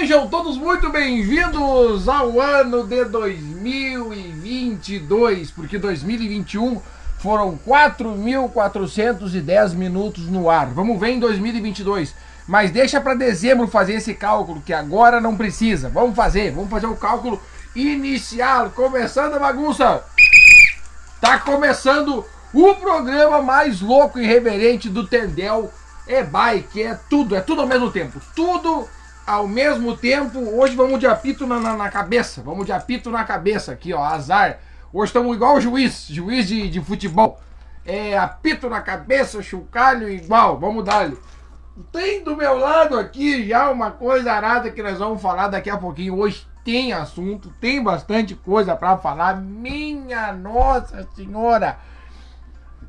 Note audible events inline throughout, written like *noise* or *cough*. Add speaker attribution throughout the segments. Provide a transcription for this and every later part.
Speaker 1: Sejam todos muito bem-vindos ao ano de 2022, porque 2021 foram 4.410 minutos no ar. Vamos ver em 2022. Mas deixa para dezembro fazer esse cálculo, que agora não precisa. Vamos fazer, vamos fazer o cálculo inicial. Começando a bagunça. Tá começando o programa mais louco e irreverente do Tendel. É bike, é tudo, é tudo ao mesmo tempo. Tudo ao mesmo tempo. Hoje vamos de apito na, na, na cabeça. Vamos de apito na cabeça aqui, ó. Azar. Hoje estamos igual o juiz, juiz de, de futebol. É apito na cabeça, chocalho igual. Vamos dar-lhe. Tem do meu lado aqui já uma coisa arada que nós vamos falar daqui a pouquinho. Hoje tem assunto, tem bastante coisa para falar. Minha Nossa Senhora!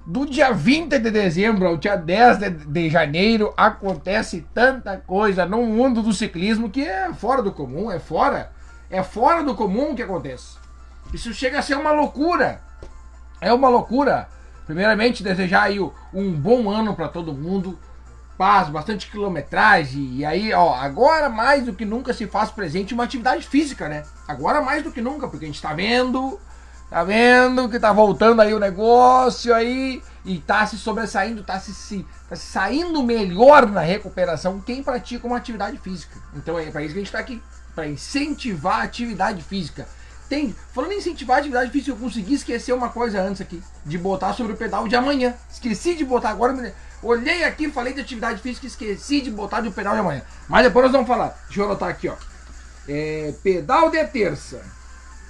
Speaker 1: Do dia 20 de dezembro ao dia 10 de, de, janeiro acontece tanta coisa no mundo do ciclismo que é fora do comum, é fora. É fora do comum que acontece. Isso chega a ser uma loucura. É uma loucura. Primeiramente, desejar aí um bom ano para todo mundo paz, bastante quilometragem. E aí, ó, agora mais do que nunca se faz presente uma atividade física, né? Agora mais do que nunca, porque a gente tá vendo, tá vendo que tá voltando aí o negócio aí e tá se sobressaindo, tá se, se, tá saindo melhor na recuperação quem pratica uma atividade física. Então é para isso que a gente tá aqui, para incentivar a atividade física. Tem, falando em incentivar a atividade física, eu consegui esquecer uma coisa antes aqui, de botar sobre o pedal de amanhã. Esqueci de botar agora, Olhei aqui, falei de atividade física, esqueci de botar de pedal de amanhã. Mas depois nós vamos falar. Deixa eu anotar aqui, ó. É, pedal de terça.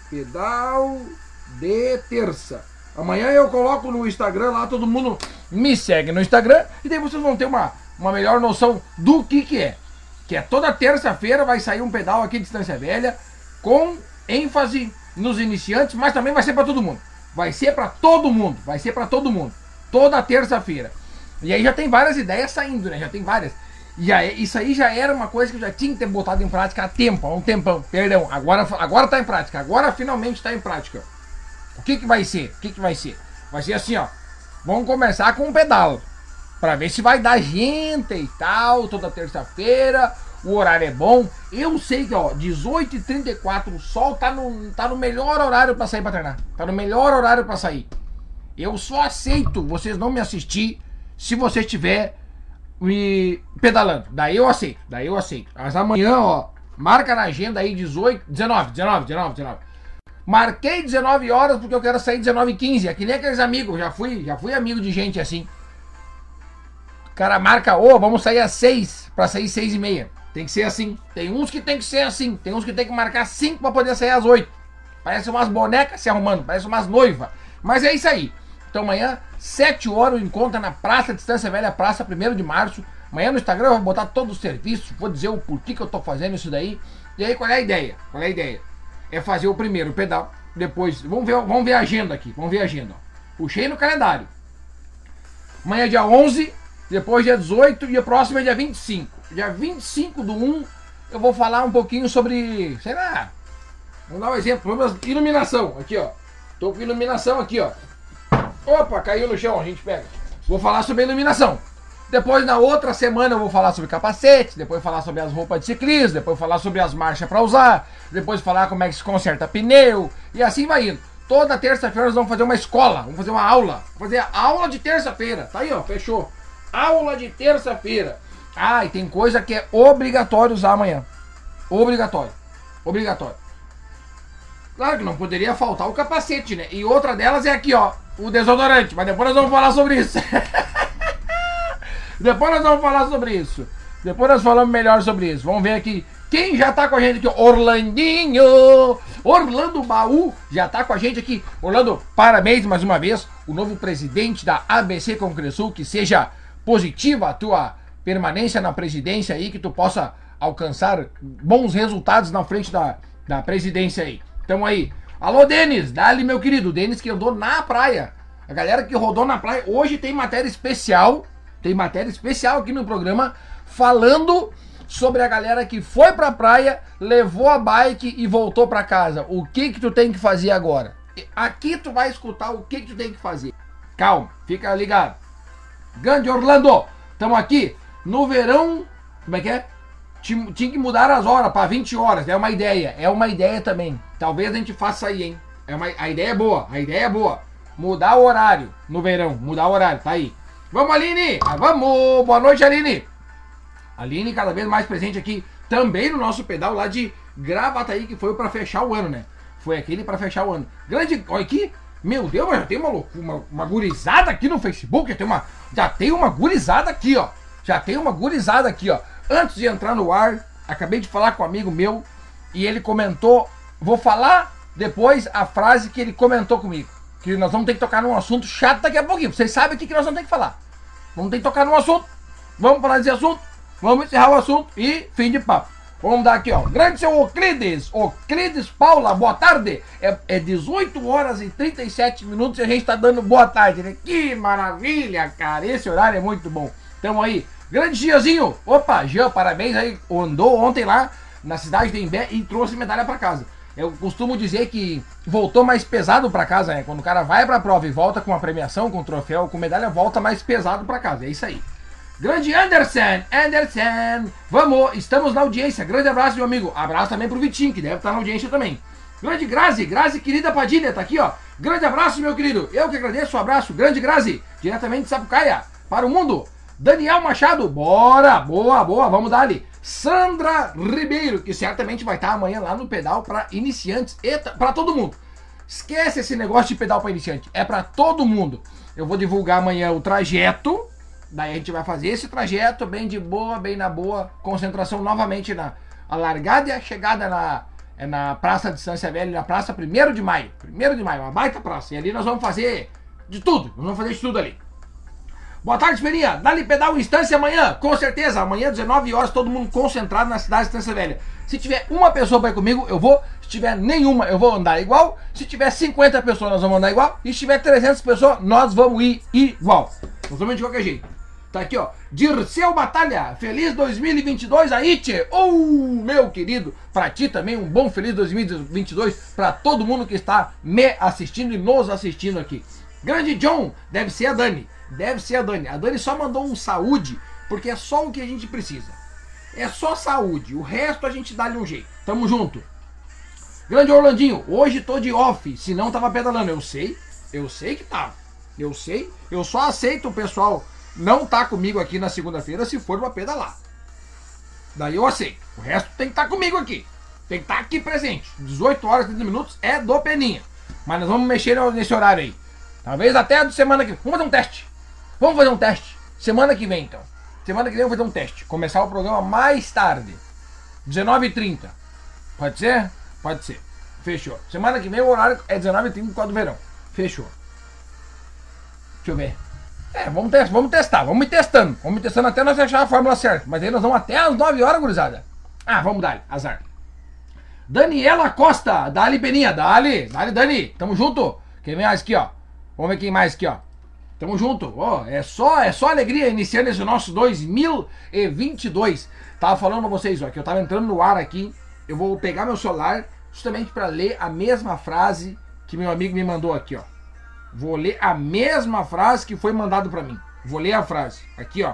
Speaker 1: Pedal de terça. Amanhã eu coloco no Instagram lá, todo mundo me segue no Instagram e daí vocês vão ter uma, uma melhor noção do que que é. Que é toda terça-feira vai sair um pedal aqui de Distância Velha com ênfase nos iniciantes, mas também vai ser para todo mundo. Vai ser para todo mundo, vai ser para todo mundo. Toda terça-feira. E aí já tem várias ideias saindo, né? Já tem várias. E aí, isso aí já era uma coisa que eu já tinha que ter botado em prática há tempo, há um tempão. Perdão, agora, agora tá em prática. Agora finalmente tá em prática. O que que vai ser? O que que vai ser? Vai ser assim, ó. Vamos começar com um pedal. Pra ver se vai dar gente e tal, toda terça-feira. O horário é bom. Eu sei que, ó, 18h34, o sol tá no, tá no melhor horário para sair pra treinar. Tá no melhor horário para sair. Eu só aceito vocês não me assistir se você estiver me pedalando. Daí eu aceito, daí eu aceito. Mas amanhã, ó, marca na agenda aí 18, 19, 19, 19, 19. Marquei 19 horas porque eu quero sair 19 e 15. É que nem aqueles amigos, já fui, já fui amigo de gente assim. O cara marca, ô, oh, vamos sair às 6 para sair 6 e meia. Tem que ser assim. Tem uns que tem que ser assim. Tem uns que tem que marcar 5 para poder sair às 8. Parece umas bonecas se arrumando, parece umas noivas. Mas é isso aí. Então amanhã, 7 horas, o encontro é na Praça Distância Velha, Praça 1 de Março. Amanhã no Instagram eu vou botar todo o serviço, vou dizer o porquê que eu tô fazendo isso daí. E aí qual é a ideia? Qual é a ideia? É fazer o primeiro pedal, depois, vamos ver, vamos ver a agenda aqui, vamos ver a agenda. Puxei no calendário. Amanhã é dia 11, depois dia 18 e o próximo é dia 25. Dia 25 do 1 eu vou falar um pouquinho sobre, sei lá, vamos dar um exemplo, iluminação, aqui ó. Tô com iluminação aqui ó. Opa, caiu no chão, a gente pega. Vou falar sobre iluminação. Depois, na outra semana, eu vou falar sobre capacete, depois falar sobre as roupas de ciclismo, depois falar sobre as marchas para usar, depois falar como é que se conserta pneu, e assim vai indo. Toda terça-feira nós vamos fazer uma escola, vamos fazer uma aula. Vamos fazer aula de terça-feira. Tá aí, ó, fechou. Aula de terça-feira. Ah, e tem coisa que é obrigatório usar amanhã. Obrigatório. Obrigatório. Claro que não poderia faltar o capacete, né? E outra delas é aqui, ó o desodorante, mas depois nós vamos falar sobre isso. *laughs* depois nós vamos falar sobre isso. Depois nós falamos melhor sobre isso. Vamos ver aqui quem já tá com a gente aqui. Orlandinho! Orlando Baú já tá com a gente aqui. Orlando, parabéns mais uma vez. O novo presidente da ABC Congressul. Que seja positiva a tua permanência na presidência aí. Que tu possa alcançar bons resultados na frente da, da presidência aí. Então aí, Alô, Denis, dali, meu querido. Denis que andou na praia. A galera que rodou na praia. Hoje tem matéria especial. Tem matéria especial aqui no programa falando sobre a galera que foi pra praia, levou a bike e voltou pra casa. O que que tu tem que fazer agora? Aqui tu vai escutar o que que tu tem que fazer. Calma, fica ligado. Grande Orlando, estamos aqui no verão. Como é que é? Tinha que mudar as horas para 20 horas. É uma ideia. É uma ideia também. Talvez a gente faça aí, hein? É uma, a ideia é boa. A ideia é boa. Mudar o horário no verão. Mudar o horário. Tá aí. Vamos, Aline! Ah, vamos! Boa noite, Aline! Aline cada vez mais presente aqui. Também no nosso pedal lá de Gravataí, que foi para fechar o ano, né? Foi aquele para fechar o ano. Grande. Olha aqui. Meu Deus, mas já tem uma, loucura, uma, uma gurizada aqui no Facebook. Já tem, uma, já tem uma gurizada aqui, ó. Já tem uma gurizada aqui, ó. Antes de entrar no ar, acabei de falar com um amigo meu e ele comentou. Vou falar depois a frase que ele comentou comigo. Que nós vamos ter que tocar num assunto chato daqui a pouquinho. Vocês sabem o que, que nós vamos ter que falar. Vamos ter que tocar num assunto. Vamos falar desse assunto. Vamos encerrar o assunto e fim de papo. Vamos dar aqui, ó. Grande seu Oclides. Oclides Paula, boa tarde. É, é 18 horas e 37 minutos e a gente tá dando boa tarde, né? Que maravilha, cara. Esse horário é muito bom. Tamo aí. Grande Giazinho. Opa, Jean, parabéns aí. Andou ontem lá na cidade de Embé e trouxe medalha para casa. Eu costumo dizer que voltou mais pesado para casa, né? Quando o cara vai pra prova e volta com a premiação, com o troféu, com medalha, volta mais pesado para casa. É isso aí. Grande Anderson, Anderson, vamos, estamos na audiência. Grande abraço, meu amigo. Abraço também pro Vitinho, que deve estar na audiência também. Grande Grazi, Grazi, querida Padilha, tá aqui, ó. Grande abraço, meu querido. Eu que agradeço o abraço. Grande Grazi, diretamente de Sapucaia, para o mundo. Daniel Machado, bora, boa, boa, vamos dar ali. Sandra Ribeiro, que certamente vai estar amanhã lá no pedal para iniciantes e para todo mundo. Esquece esse negócio de pedal para iniciante, é para todo mundo. Eu vou divulgar amanhã o trajeto Daí a gente vai fazer esse trajeto bem de boa, bem na boa, concentração novamente na largada e a chegada na, é na Praça de Distância Velha, na Praça 1 de Maio. 1 de Maio, uma baita praça. E ali nós vamos fazer de tudo, nós vamos fazer de tudo ali. Boa tarde, Esperinha. Dá-lhe pedal instância amanhã, com certeza. Amanhã, 19 horas, todo mundo concentrado na cidade de Estância Velha. Se tiver uma pessoa para ir comigo, eu vou. Se tiver nenhuma, eu vou andar igual. Se tiver 50 pessoas, nós vamos andar igual. E se tiver 300 pessoas, nós vamos ir igual. Nós de qualquer jeito. Tá aqui, ó. Dirceu Batalha, feliz 2022 aí, tchê. Oh, meu querido, pra ti também um bom feliz 2022 pra todo mundo que está me assistindo e nos assistindo aqui. Grande John, deve ser a Dani. Deve ser a Dani. A Dani só mandou um saúde, porque é só o que a gente precisa. É só saúde. O resto a gente dá-lhe um jeito. Tamo junto. Grande Orlandinho, hoje tô de off, se não tava pedalando. Eu sei, eu sei que tava. Eu sei, eu só aceito o pessoal não tá comigo aqui na segunda-feira se for uma pedalar. Daí eu aceito. O resto tem que estar tá comigo aqui. Tem que estar tá aqui presente. 18 horas e 30 minutos é do Peninha. Mas nós vamos mexer nesse horário aí. Talvez até a semana que vem. Vamos fazer um teste. Vamos fazer um teste. Semana que vem, então. Semana que vem eu vou fazer um teste. Começar o programa mais tarde. 19h30. Pode ser? Pode ser. Fechou. Semana que vem o horário é 19h30 por causa do verão. Fechou. Deixa eu ver. É, vamos, testar, vamos testar, vamos testando. Vamos testando até nós achar a fórmula certa. Mas aí nós vamos até as 9 horas, gurizada. Ah, vamos dar, azar. Daniela Costa, Dali Peninha, Dali, Dali Dani, tamo junto. Quem mais aqui, ó? Vamos ver quem mais aqui, ó. Tamo junto. Oh, é só, é só alegria iniciando esse nosso 2022. Tava falando pra vocês, ó, que eu tava entrando no ar aqui. Eu vou pegar meu celular justamente para ler a mesma frase que meu amigo me mandou aqui, ó. Vou ler a mesma frase que foi mandado para mim. Vou ler a frase. Aqui, ó.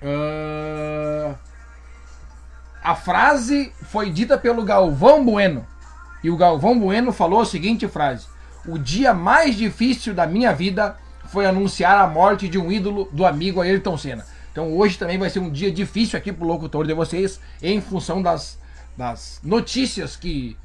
Speaker 1: Uh... A frase foi dita pelo Galvão Bueno. E o Galvão Bueno falou a seguinte frase: O dia mais difícil da minha vida foi anunciar a morte de um ídolo do amigo Ayrton Senna. Então hoje também vai ser um dia difícil aqui pro locutor de vocês, em função das, das notícias que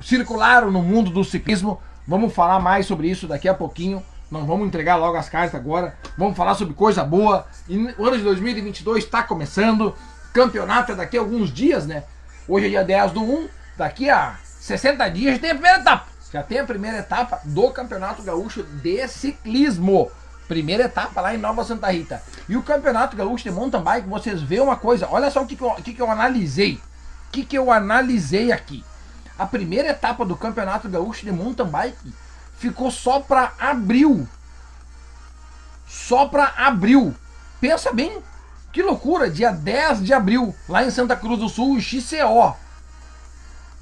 Speaker 1: circularam no mundo do ciclismo Vamos falar mais sobre isso daqui a pouquinho. Não vamos entregar logo as cartas agora. Vamos falar sobre coisa boa. E o ano de 2022 está começando. Campeonato é daqui a alguns dias, né? Hoje é dia 10 do 1. Daqui a 60 dias tem a primeira etapa. Já tem a primeira etapa do Campeonato Gaúcho de Ciclismo. Primeira etapa lá em Nova Santa Rita. E o Campeonato Gaúcho de Mountain Bike, vocês veem uma coisa. Olha só o que, que, eu, que, que eu analisei. O que, que eu analisei aqui a primeira etapa do Campeonato Gaúcho de Mountain Bike ficou só para abril. Só para abril. Pensa bem, que loucura, dia 10 de abril, lá em Santa Cruz do Sul, XCO.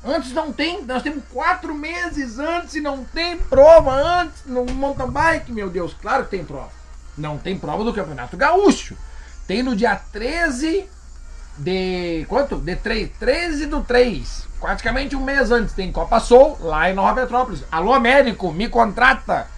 Speaker 1: Antes não tem, nós temos quatro meses antes e não tem prova antes no mountain bike, meu Deus, claro que tem prova. Não tem prova do Campeonato Gaúcho. Tem no dia 13 de. quanto? De 3, 13 do 3. Praticamente um mês antes tem Copa Sol lá em Nova Petrópolis. Alô, Américo, me contrata.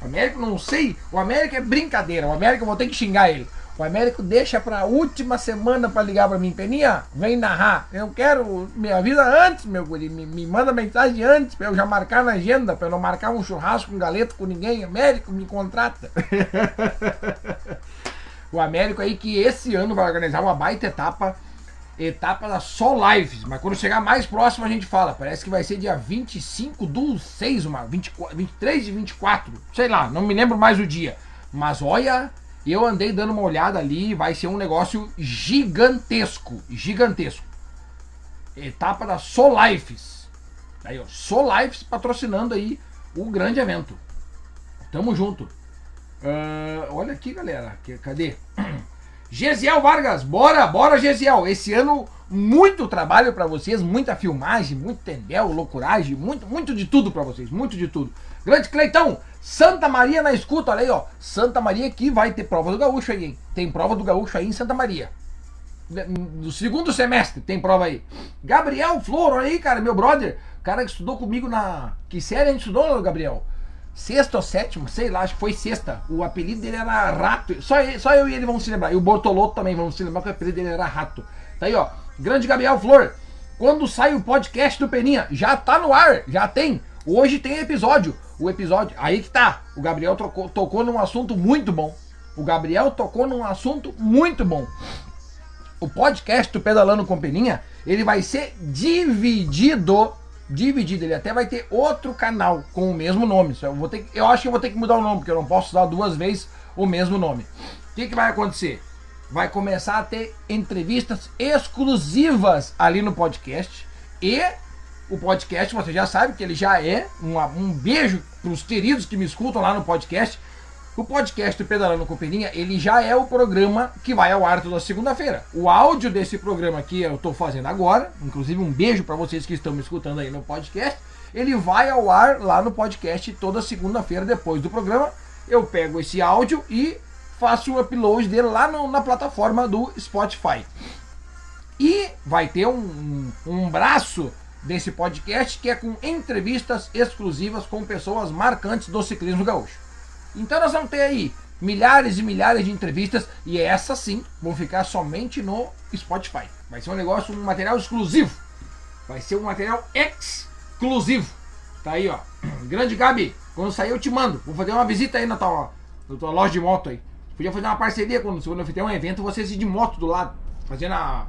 Speaker 1: O Américo, não sei. O Américo é brincadeira. O Américo eu vou ter que xingar ele. O Américo deixa pra última semana pra ligar pra mim. Peninha, vem narrar. Eu quero, me avisa antes, meu guri. Me, me manda mensagem antes pra eu já marcar na agenda. Pra eu não marcar um churrasco um galeto com ninguém. Américo, me contrata. *laughs* o Américo aí que esse ano vai organizar uma baita etapa. Etapa da Sol Lives. Mas quando chegar mais próximo a gente fala. Parece que vai ser dia 25 do 6, uma, 24, 23 e 24. Sei lá, não me lembro mais o dia. Mas olha, eu andei dando uma olhada ali, vai ser um negócio gigantesco, gigantesco. Etapa da Solifes. Aí, ó, Solifes patrocinando aí o grande evento. Tamo junto. Uh, olha aqui, galera. Cadê? *clears throat* Gesiel Vargas, bora, bora, Gesiel. Esse ano, muito trabalho para vocês, muita filmagem, muito tendel, loucuragem, muito, muito de tudo para vocês, muito de tudo. Grande Cleitão, Santa Maria na escuta, olha aí, ó. Santa Maria que vai ter prova do Gaúcho aí, hein? Tem prova do Gaúcho aí em Santa Maria. No segundo semestre tem prova aí. Gabriel Flor, olha aí, cara, meu brother. Cara que estudou comigo na. Que série a gente estudou, Gabriel? Sexta ou sétima, sei lá, acho que foi sexta. O apelido dele era Rato. Só, só eu e ele vão se lembrar. E o Bortoloto também vão se lembrar que o apelido dele era Rato. Tá aí, ó. Grande Gabriel Flor. Quando sai o podcast do Peninha, já tá no ar, já tem. Hoje tem episódio. O episódio. Aí que tá. O Gabriel tocou, tocou num assunto muito bom. O Gabriel tocou num assunto muito bom. O podcast do Pedalando com Peninha, ele vai ser dividido dividido. Ele até vai ter outro canal com o mesmo nome. Eu, vou ter, eu acho que eu vou ter que mudar o nome, porque eu não posso usar duas vezes o mesmo nome. O que, que vai acontecer? Vai começar a ter entrevistas exclusivas ali no podcast. E o podcast, você já sabe que ele já é um, um beijo para os queridos que me escutam lá no podcast. O podcast do Pedalando com Peninha, ele já é o programa que vai ao ar toda segunda-feira. O áudio desse programa que eu estou fazendo agora, inclusive um beijo para vocês que estão me escutando aí no podcast, ele vai ao ar lá no podcast toda segunda-feira depois do programa. Eu pego esse áudio e faço o upload dele lá no, na plataforma do Spotify. E vai ter um, um braço desse podcast que é com entrevistas exclusivas com pessoas marcantes do ciclismo gaúcho. Então nós vamos ter aí milhares e milhares de entrevistas e essas sim vão ficar somente no Spotify. Vai ser um negócio, um material exclusivo. Vai ser um material exclusivo. Tá aí, ó. *clears throat* Grande Gabi, quando sair eu te mando. Vou fazer uma visita aí na tua, na tua loja de moto aí. Podia fazer uma parceria quando, eu fizer um evento, vocês ir de moto do lado, fazendo a,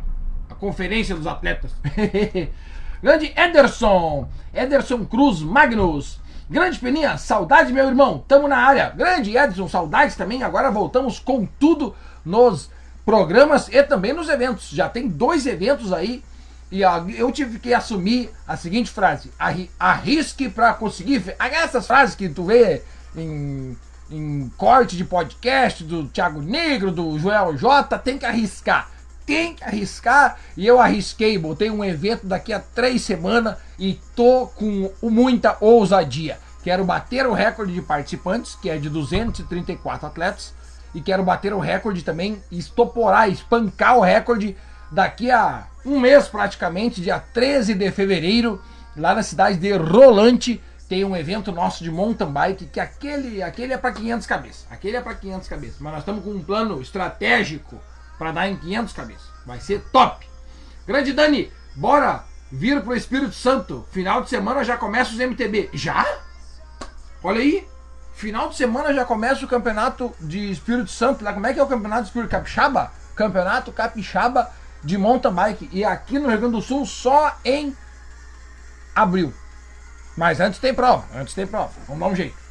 Speaker 1: a conferência dos atletas. *laughs* Grande Ederson, Ederson Cruz Magnus. Grande Peninha, saudade, meu irmão. Tamo na área. Grande Edson, saudades também. Agora voltamos com tudo nos programas e também nos eventos. Já tem dois eventos aí. E eu tive que assumir a seguinte frase: arrisque para conseguir. Essas frases que tu vê em, em corte de podcast do Thiago Negro, do Joel J, tem que arriscar tem que arriscar. E eu arrisquei, botei um evento daqui a três semanas e tô com muita ousadia. Quero bater o recorde de participantes, que é de 234 atletas, e quero bater o recorde também, estoporar, espancar o recorde daqui a um mês praticamente, dia 13 de fevereiro, lá na cidade de Rolante, tem um evento nosso de mountain bike, que aquele, aquele é para 500 cabeças. Aquele é para 500 cabeças, mas nós estamos com um plano estratégico para dar em 500 cabeças. Vai ser top. Grande Dani, bora vir pro Espírito Santo. Final de semana já começa os MTB. Já? Olha aí. Final de semana já começa o campeonato de Espírito Santo. Lá, como é que é o campeonato de Espírito Capixaba? Campeonato Capixaba de mountain bike. E aqui no Rio Grande do Sul só em abril. Mas antes tem prova. Antes tem prova. Vamos dar um jeito.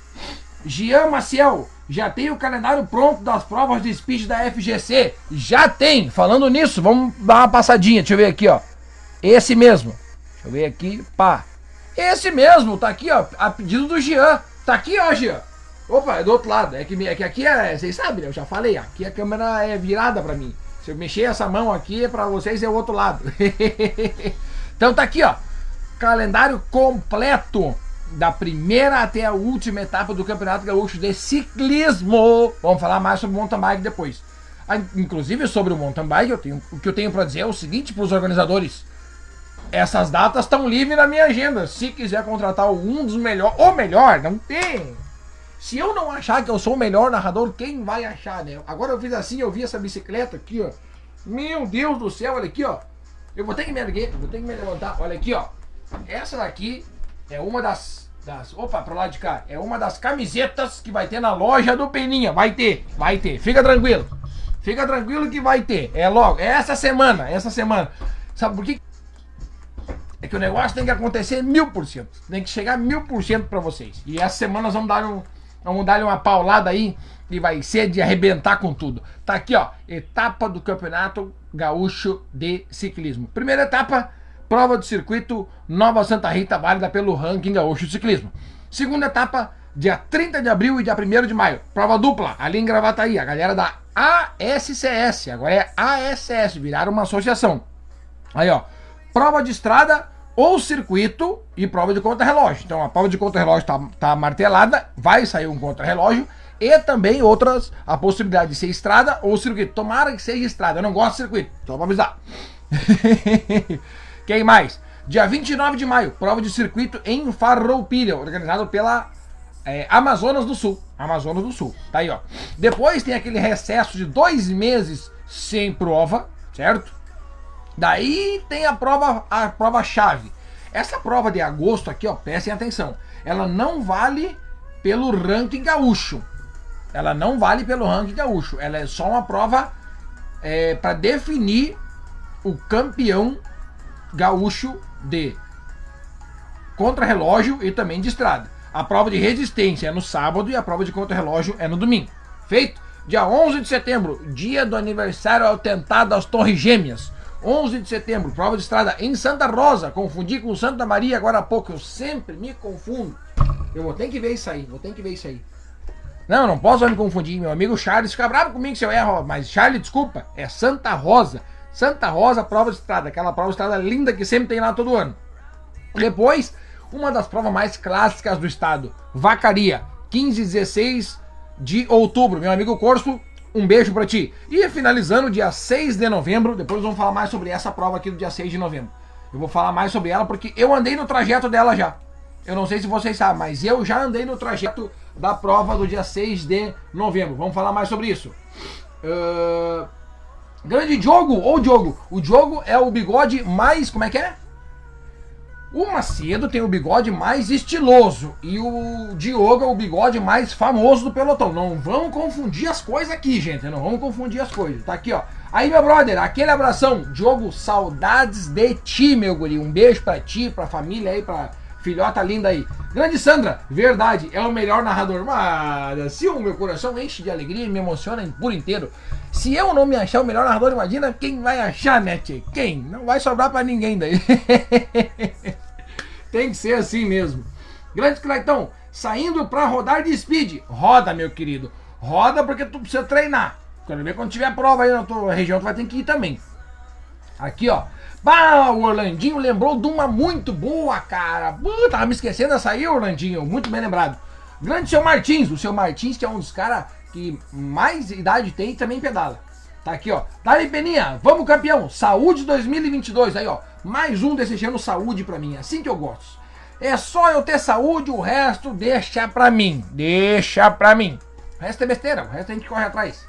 Speaker 1: Gian Maciel, já tem o calendário pronto das provas de speed da FGC? Já tem! Falando nisso, vamos dar uma passadinha. Deixa eu ver aqui, ó. Esse mesmo. Deixa eu ver aqui. Pá. Esse mesmo, tá aqui, ó. A pedido do Gian. Tá aqui, ó, Gian. Opa, é do outro lado. É que, é que aqui é. Vocês sabem? Eu já falei. Aqui a câmera é virada pra mim. Se eu mexer essa mão aqui, é pra vocês é o outro lado. *laughs* então tá aqui, ó. Calendário completo da primeira até a última etapa do Campeonato Gaúcho de Ciclismo. Vamos falar mais sobre mountain bike depois. Ah, Inclusive sobre o mountain bike, eu tenho, o que eu tenho para dizer é o seguinte para os organizadores. Essas datas estão livres na minha agenda. Se quiser contratar um dos melhores, ou melhor, não tem. Se eu não achar que eu sou o melhor narrador, quem vai achar, né? Agora eu fiz assim, eu vi essa bicicleta aqui, ó. Meu Deus do céu, olha aqui, ó. Eu vou ter que me erguer, vou ter que me levantar. Olha aqui, ó. Essa daqui é uma das, das. Opa, pro lado de cá. É uma das camisetas que vai ter na loja do Peninha. Vai ter, vai ter. Fica tranquilo. Fica tranquilo que vai ter. É logo. É essa semana, essa semana. Sabe por quê? É que o negócio tem que acontecer mil por cento. Tem que chegar mil por cento pra vocês. E essa semana nós vamos dar um. Vamos dar uma paulada aí e vai ser de arrebentar com tudo. Tá aqui, ó. Etapa do Campeonato Gaúcho de Ciclismo. Primeira etapa, prova do circuito Nova Santa Rita, válida pelo ranking Gaúcho de Ciclismo. Segunda etapa, dia 30 de abril e dia 1 de maio. Prova dupla, ali em Gravataí. A galera da ASCS, agora é ASS, viraram uma associação. Aí, ó. Prova de estrada ou circuito e prova de contra-relógio. Então a prova de contra-relógio tá, tá martelada, vai sair um contra-relógio e também outras, a possibilidade de ser estrada ou circuito. Tomara que seja estrada, eu não gosto de circuito, só pra avisar. *laughs* Quem mais? Dia 29 de maio, prova de circuito em Farroupilha, organizado pela é, Amazonas do Sul. Amazonas do Sul, tá aí, ó. Depois tem aquele recesso de dois meses sem prova, certo? Daí tem a prova, a prova chave. Essa prova de agosto aqui, ó, prestem atenção. Ela não vale pelo ranking gaúcho. Ela não vale pelo ranking gaúcho. Ela é só uma prova é, para definir o campeão gaúcho de contra-relógio e também de estrada. A prova de resistência é no sábado e a prova de contra-relógio é no domingo. Feito? Dia 11 de setembro, dia do aniversário ao tentado às Torres Gêmeas. 11 de setembro, prova de estrada em Santa Rosa. Confundi com Santa Maria agora há pouco. Eu sempre me confundo. Eu vou ter que ver isso aí, vou ter que ver isso aí. Não, não posso me confundir. Meu amigo Charles fica bravo comigo se eu erro. Mas Charles, desculpa, é Santa Rosa. Santa Rosa, prova de estrada. Aquela prova de estrada linda que sempre tem lá todo ano. Depois, uma das provas mais clássicas do estado. Vacaria, 15 e 16 de outubro. Meu amigo Corso, um beijo pra ti. E finalizando, dia 6 de novembro, depois vamos falar mais sobre essa prova aqui do dia 6 de novembro. Eu vou falar mais sobre ela porque eu andei no trajeto dela já. Eu não sei se vocês sabem, mas eu já andei no trajeto da prova do dia 6 de novembro. Vamos falar mais sobre isso. Uh, grande Diogo, ou Diogo. O Diogo é o bigode mais. Como é que é? O Macedo tem o bigode mais estiloso e o Diogo é o bigode mais famoso do pelotão. Não vamos confundir as coisas aqui, gente. Não vamos confundir as coisas. Tá aqui, ó. Aí, meu brother, aquele abração. Diogo, saudades de ti, meu guri. Um beijo pra ti, pra família aí, pra filhota linda aí. Grande Sandra, verdade, é o melhor narrador. Mas se o meu coração enche de alegria e me emociona por inteiro. Se eu não me achar o melhor narrador, imagina quem vai achar, né? Quem? Não vai sobrar pra ninguém daí. *laughs* Tem que ser assim mesmo. Grande Cleitão, saindo pra rodar de speed. Roda, meu querido. Roda porque tu precisa treinar. Quero ver quando tiver prova aí na tua região, tu vai ter que ir também. Aqui, ó. Bah, o Orlandinho lembrou de uma muito boa, cara. Uh, tava me esquecendo dessa aí, Orlandinho. Muito bem lembrado. Grande seu Martins. O seu Martins, que é um dos caras que mais idade tem também pedala. Tá aqui, ó. Dali Peninha, vamos campeão. Saúde 2022. Aí, ó. Mais um desejando saúde pra mim. Assim que eu gosto. É só eu ter saúde, o resto deixa pra mim. Deixa pra mim. O resto é besteira, o resto a gente corre atrás.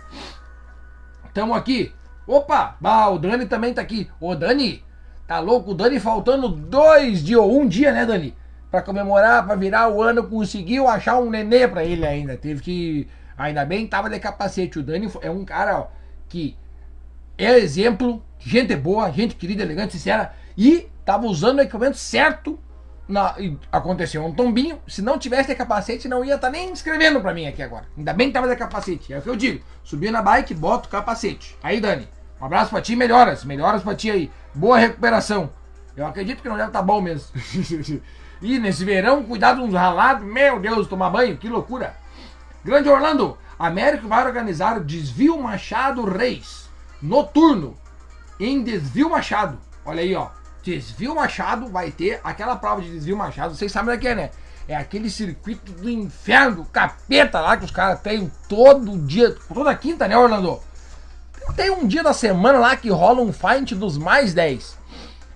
Speaker 1: Tamo aqui. Opa, bah, o Dani também tá aqui. Ô Dani, tá louco? O Dani faltando dois dias ou um dia, né, Dani? Pra comemorar, pra virar o ano, conseguiu achar um nenê pra ele ainda. Teve que. Ainda bem tava de capacete. O Dani é um cara ó, que é exemplo, gente boa, gente querida, elegante, sincera. E tava usando o equipamento certo. Na, aconteceu um tombinho. Se não tivesse de capacete, não ia estar tá nem escrevendo pra mim aqui agora. Ainda bem que tava de capacete. É o que eu digo. Subi na bike, bota o capacete. Aí, Dani, um abraço pra ti, melhoras. Melhoras pra ti aí. Boa recuperação. Eu acredito que não deve estar tá bom mesmo. *laughs* e nesse verão, cuidado uns ralados. Meu Deus, tomar banho, que loucura. Grande Orlando, Américo vai organizar Desvio Machado Reis. Noturno. Em Desvio Machado. Olha aí, ó. Desvio Machado vai ter aquela prova de desvio Machado. Vocês sabem que é, né? É aquele circuito do inferno, capeta lá que os caras têm todo dia, toda quinta, né, Orlando? Tem um dia da semana lá que rola um fight dos mais 10.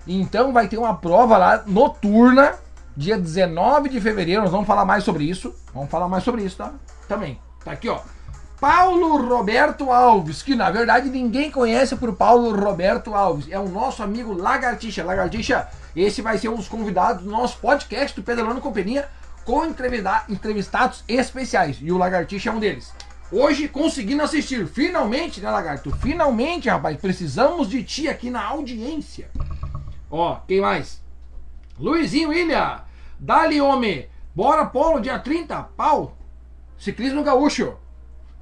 Speaker 1: Então vai ter uma prova lá noturna, dia 19 de fevereiro. Nós vamos falar mais sobre isso. Vamos falar mais sobre isso, tá? Também. Tá aqui, ó. Paulo Roberto Alves, que na verdade ninguém conhece por Paulo Roberto Alves. É o nosso amigo Lagartixa. Lagartixa, esse vai ser um dos convidados do nosso podcast do Pedalando Companhia com entrevistados especiais. E o Lagartixa é um deles. Hoje conseguindo assistir. Finalmente, né, Lagarto? Finalmente, rapaz. Precisamos de ti aqui na audiência. Ó, quem mais? Luizinho Ilha. Dali, homem. Bora, Polo, dia 30. Pau. Ciclismo gaúcho.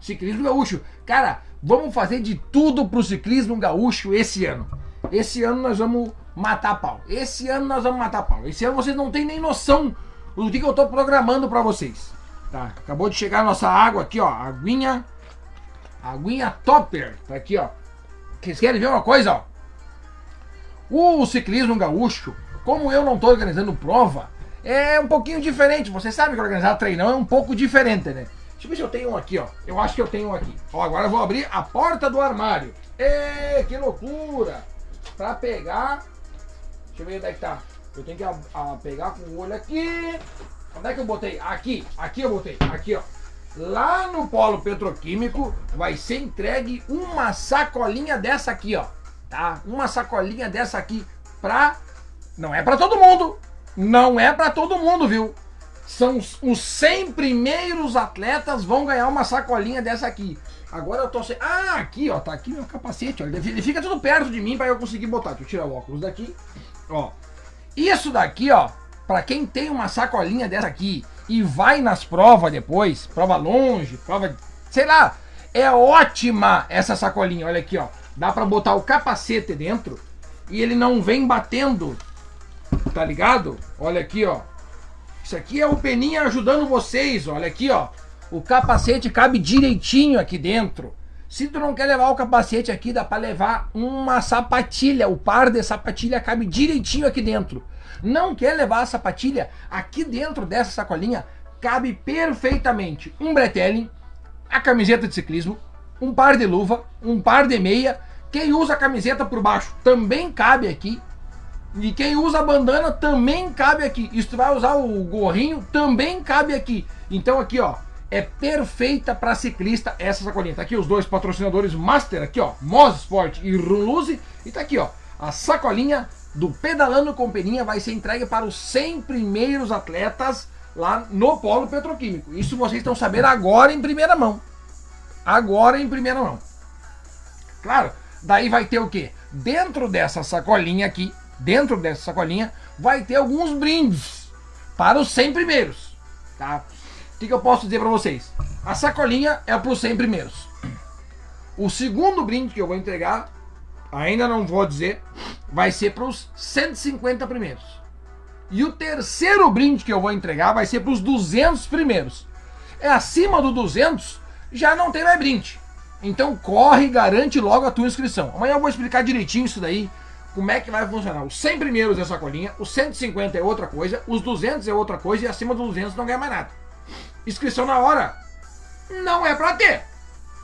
Speaker 1: Ciclismo gaúcho. Cara, vamos fazer de tudo pro ciclismo gaúcho esse ano. Esse ano nós vamos matar pau. Esse ano nós vamos matar pau. Esse ano vocês não têm nem noção do que, eu tô programando para vocês. Tá, acabou de chegar a nossa água aqui, ó. Aguinha. Aguinha topper. Tá aqui, ó. Vocês querem ver uma coisa, ó? O ciclismo gaúcho, como eu não tô organizando prova, é um pouquinho diferente. Você sabe que organizar treinão é um pouco diferente, né? Deixa eu ver se eu tenho um aqui, ó. Eu acho que eu tenho um aqui. Ó, agora eu vou abrir a porta do armário. Ê, que loucura! Pra pegar. Deixa eu ver onde é que tá. Eu tenho que a, a pegar com o olho aqui. Onde é que eu botei? Aqui, aqui eu botei. Aqui, ó. Lá no polo petroquímico vai ser entregue uma sacolinha dessa aqui, ó. Tá? Uma sacolinha dessa aqui pra. Não é pra todo mundo. Não é pra todo mundo, viu? São os 100 primeiros atletas vão ganhar uma sacolinha dessa aqui. Agora eu tô sem. Ah, aqui, ó. Tá aqui meu capacete, ó. Ele fica tudo perto de mim para eu conseguir botar. Deixa eu tirar o óculos daqui. Ó. Isso daqui, ó. Para quem tem uma sacolinha dessa aqui e vai nas provas depois, prova longe, prova, sei lá, é ótima essa sacolinha. Olha aqui, ó. Dá para botar o capacete dentro e ele não vem batendo. Tá ligado? Olha aqui, ó. Isso aqui é o Peninha ajudando vocês, olha aqui, ó. O capacete cabe direitinho aqui dentro. Se tu não quer levar o capacete aqui, dá para levar uma sapatilha. O par de sapatilha cabe direitinho aqui dentro não quer levar a sapatilha, aqui dentro dessa sacolinha cabe perfeitamente um bretelling, a camiseta de ciclismo, um par de luva, um par de meia. Quem usa a camiseta por baixo também cabe aqui. E quem usa a bandana também cabe aqui. E se tu vai usar o gorrinho, também cabe aqui. Então aqui, ó, é perfeita para ciclista essa sacolinha. Tá aqui os dois patrocinadores Master aqui, ó, Moz Sport e Runluze. E tá aqui, ó, a sacolinha do Pedalando com Peninha vai ser entregue para os 100 primeiros atletas lá no Polo Petroquímico. Isso vocês estão sabendo agora em primeira mão. Agora em primeira mão. Claro, daí vai ter o que? Dentro dessa sacolinha aqui, dentro dessa sacolinha, vai ter alguns brindes para os 100 primeiros. Tá? O que, que eu posso dizer para vocês? A sacolinha é para os 100 primeiros. O segundo brinde que eu vou entregar ainda não vou dizer, vai ser para os 150 primeiros. E o terceiro brinde que eu vou entregar vai ser para os 200 primeiros. É acima do 200, já não tem mais brinde. Então corre e garante logo a tua inscrição. Amanhã eu vou explicar direitinho isso daí, como é que vai funcionar. Os 100 primeiros é sacolinha, os 150 é outra coisa, os 200 é outra coisa e acima dos 200 não ganha mais nada. Inscrição na hora não é para ter.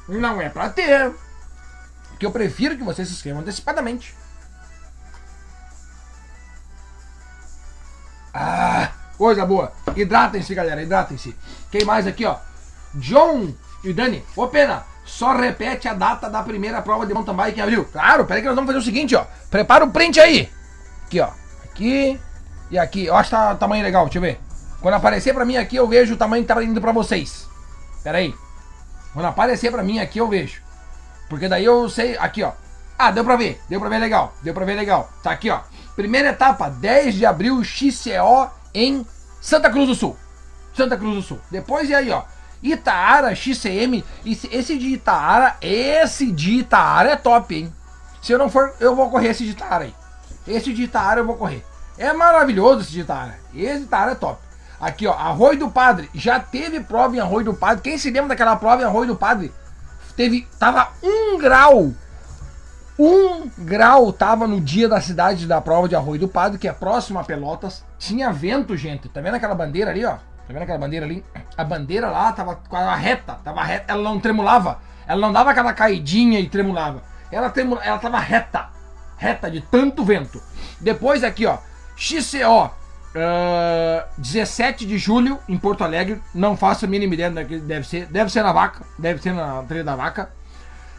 Speaker 1: Não é para ter. Porque eu prefiro que vocês se inscrevam antecipadamente. Ah, coisa boa. Hidratem-se, galera, hidratem-se. Quem mais aqui, ó? John e Dani. Ô, Pena, só repete a data da primeira prova de mountain bike em abril. Claro, peraí que nós vamos fazer o seguinte, ó. Prepara o print aí. Aqui, ó. Aqui e aqui. Eu acho que tá tamanho legal, deixa eu ver. Quando aparecer pra mim aqui, eu vejo o tamanho que tá indo pra vocês. Pera aí. Quando aparecer pra mim aqui, eu vejo. Porque daí eu sei, aqui ó. Ah, deu pra ver, deu pra ver legal, deu pra ver legal. Tá aqui ó. Primeira etapa, 10 de abril, XCO em Santa Cruz do Sul. Santa Cruz do Sul. Depois e aí ó. Itaara, XCM. Esse de Itaara, esse de Itaara é top, hein? Se eu não for, eu vou correr esse de Itaara aí. Esse de Itaara eu vou correr. É maravilhoso esse de Itaara. Esse de Itaara é top. Aqui, ó, Arroio do Padre. Já teve prova em Arroio do Padre. Quem se lembra daquela prova em Arroio do Padre? teve tava um grau. Um grau tava no dia da cidade da prova de Arroio do Padre, que é próximo a Pelotas. Tinha vento, gente. Tá vendo aquela bandeira ali, ó? Tá vendo aquela bandeira ali? A bandeira lá tava, tava reta, tava reta, ela não tremulava. Ela não dava aquela caidinha e tremulava. ela, tem, ela tava reta. Reta de tanto vento. Depois aqui, ó. XCO. Uh, 17 de julho em Porto Alegre. Não faço a mínima ideia daquele deve ser. Deve ser na vaca. Deve ser na trilha da vaca.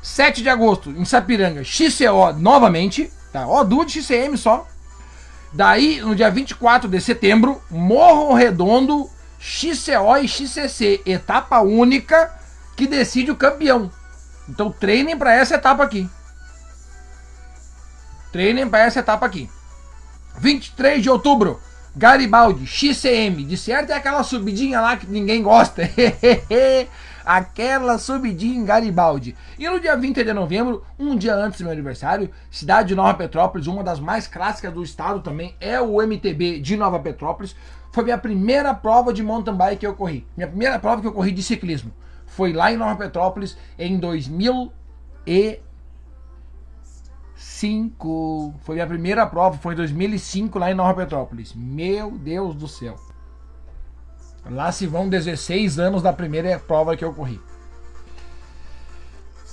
Speaker 1: 7 de agosto em Sapiranga. XCO novamente. Tá? Ó, duas de XCM só. Daí, no dia 24 de setembro, Morro Redondo, XCO e XCC. Etapa única que decide o campeão. Então treinem para essa etapa aqui. Treinem para essa etapa aqui. 23 de outubro, Garibaldi, XCM. De certo é aquela subidinha lá que ninguém gosta. *laughs* aquela subidinha em Garibaldi. E no dia 20 de novembro, um dia antes do meu aniversário, cidade de Nova Petrópolis, uma das mais clássicas do estado também, é o MTB de Nova Petrópolis. Foi minha primeira prova de mountain bike que eu corri. Minha primeira prova que eu corri de ciclismo. Foi lá em Nova Petrópolis em 2005. Foi minha primeira prova, foi em 2005 lá em Nova Petrópolis. Meu Deus do céu. Lá se vão 16 anos da primeira prova que eu corri.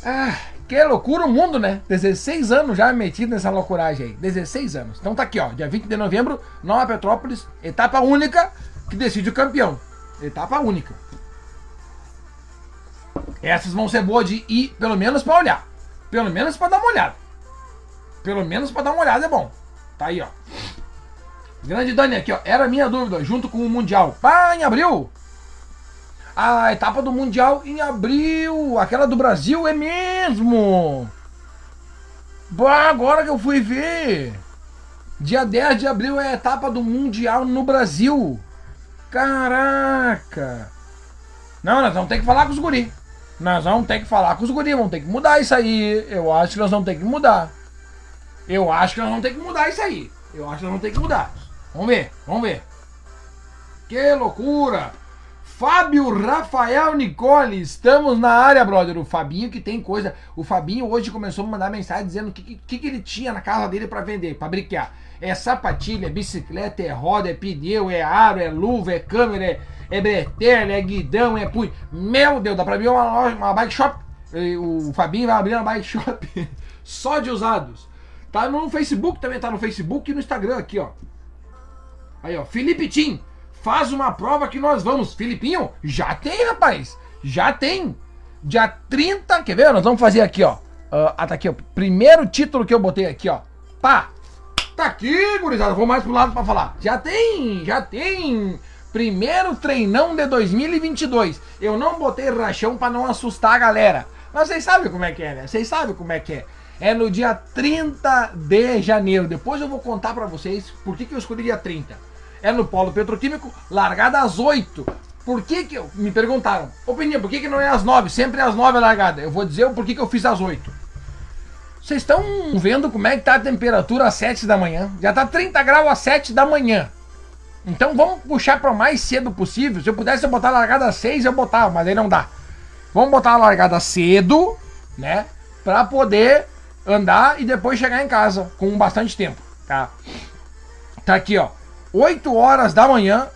Speaker 1: Ah, que loucura o mundo, né? 16 anos já metido nessa loucuragem aí. 16 anos. Então tá aqui, ó. Dia 20 de novembro, Nova Petrópolis, etapa única que decide o campeão. Etapa única. Essas vão ser boas de ir, pelo menos para olhar. Pelo menos para dar uma olhada. Pelo menos para dar uma olhada é bom. Tá aí, ó. Grande Dani aqui, ó. Era minha dúvida, junto com o Mundial. Pá, em abril. A etapa do Mundial em abril. Aquela do Brasil é mesmo. Bah, agora que eu fui ver. Dia 10 de abril é a etapa do Mundial no Brasil. Caraca. Não, nós vamos ter que falar com os guris. Nós vamos ter que falar com os guris, vamos ter que mudar isso aí. Eu acho que nós vamos ter que mudar. Eu acho que nós vamos ter que mudar isso aí. Eu acho que nós vamos ter que mudar. Vamos ver, vamos ver. Que loucura! Fábio Rafael Nicole, estamos na área, brother. O Fabinho que tem coisa. O Fabinho hoje começou a me mandar mensagem dizendo o que, que, que, ele tinha na casa dele para vender, para brincar. É sapatilha, é bicicleta, é roda, é pneu, é aro, é luva, é câmera, é é é Guidão, é Punho. Meu Deus, dá pra abrir uma loja, uma bike shop. O Fabinho vai abrir uma bike shop *laughs* só de usados. Tá no Facebook também, tá no Facebook e no Instagram aqui, ó. Aí, ó, Felipe Tim, faz uma prova que nós vamos. Filipinho, já tem, rapaz. Já tem. Dia 30, quer ver? Nós vamos fazer aqui, ó. Uh, ah, tá aqui, ó. Primeiro título que eu botei aqui, ó. Pá! Tá aqui, gurizada. Vou mais pro lado pra falar. Já tem, já tem Primeiro treinão de 2022. Eu não botei rachão para não assustar a galera. Mas vocês sabem como é que é, né? Vocês sabem como é que é. É no dia 30 de janeiro. Depois eu vou contar para vocês por que, que eu escolhi dia 30. É no Polo Petroquímico, largada às 8. Por que que eu... Me perguntaram. Opinião, por que que não é às 9? Sempre é às 9 a largada. Eu vou dizer o porquê que eu fiz às 8. Vocês estão vendo como é que tá a temperatura às 7 da manhã? Já tá 30 graus às 7 da manhã. Então vamos puxar para o mais cedo possível. Se eu pudesse botar a largada às 6, eu botava, mas aí não dá. Vamos botar a largada cedo, né? Para poder andar e depois chegar em casa com bastante tempo, tá? Tá aqui, ó. 8 horas da manhã.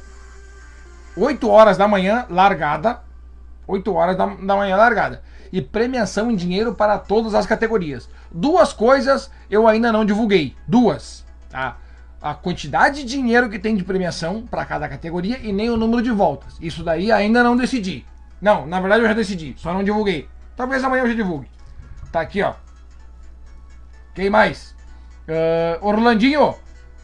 Speaker 1: 8 horas da manhã, largada. 8 horas da, da manhã, largada. E premiação em dinheiro para todas as categorias. Duas coisas eu ainda não divulguei. Duas, tá? a quantidade de dinheiro que tem de premiação para cada categoria e nem o número de voltas. Isso daí ainda não decidi. Não, na verdade eu já decidi, só não divulguei. Talvez amanhã eu já divulgue. Tá aqui, ó. Quem mais? Uh, Orlandinho.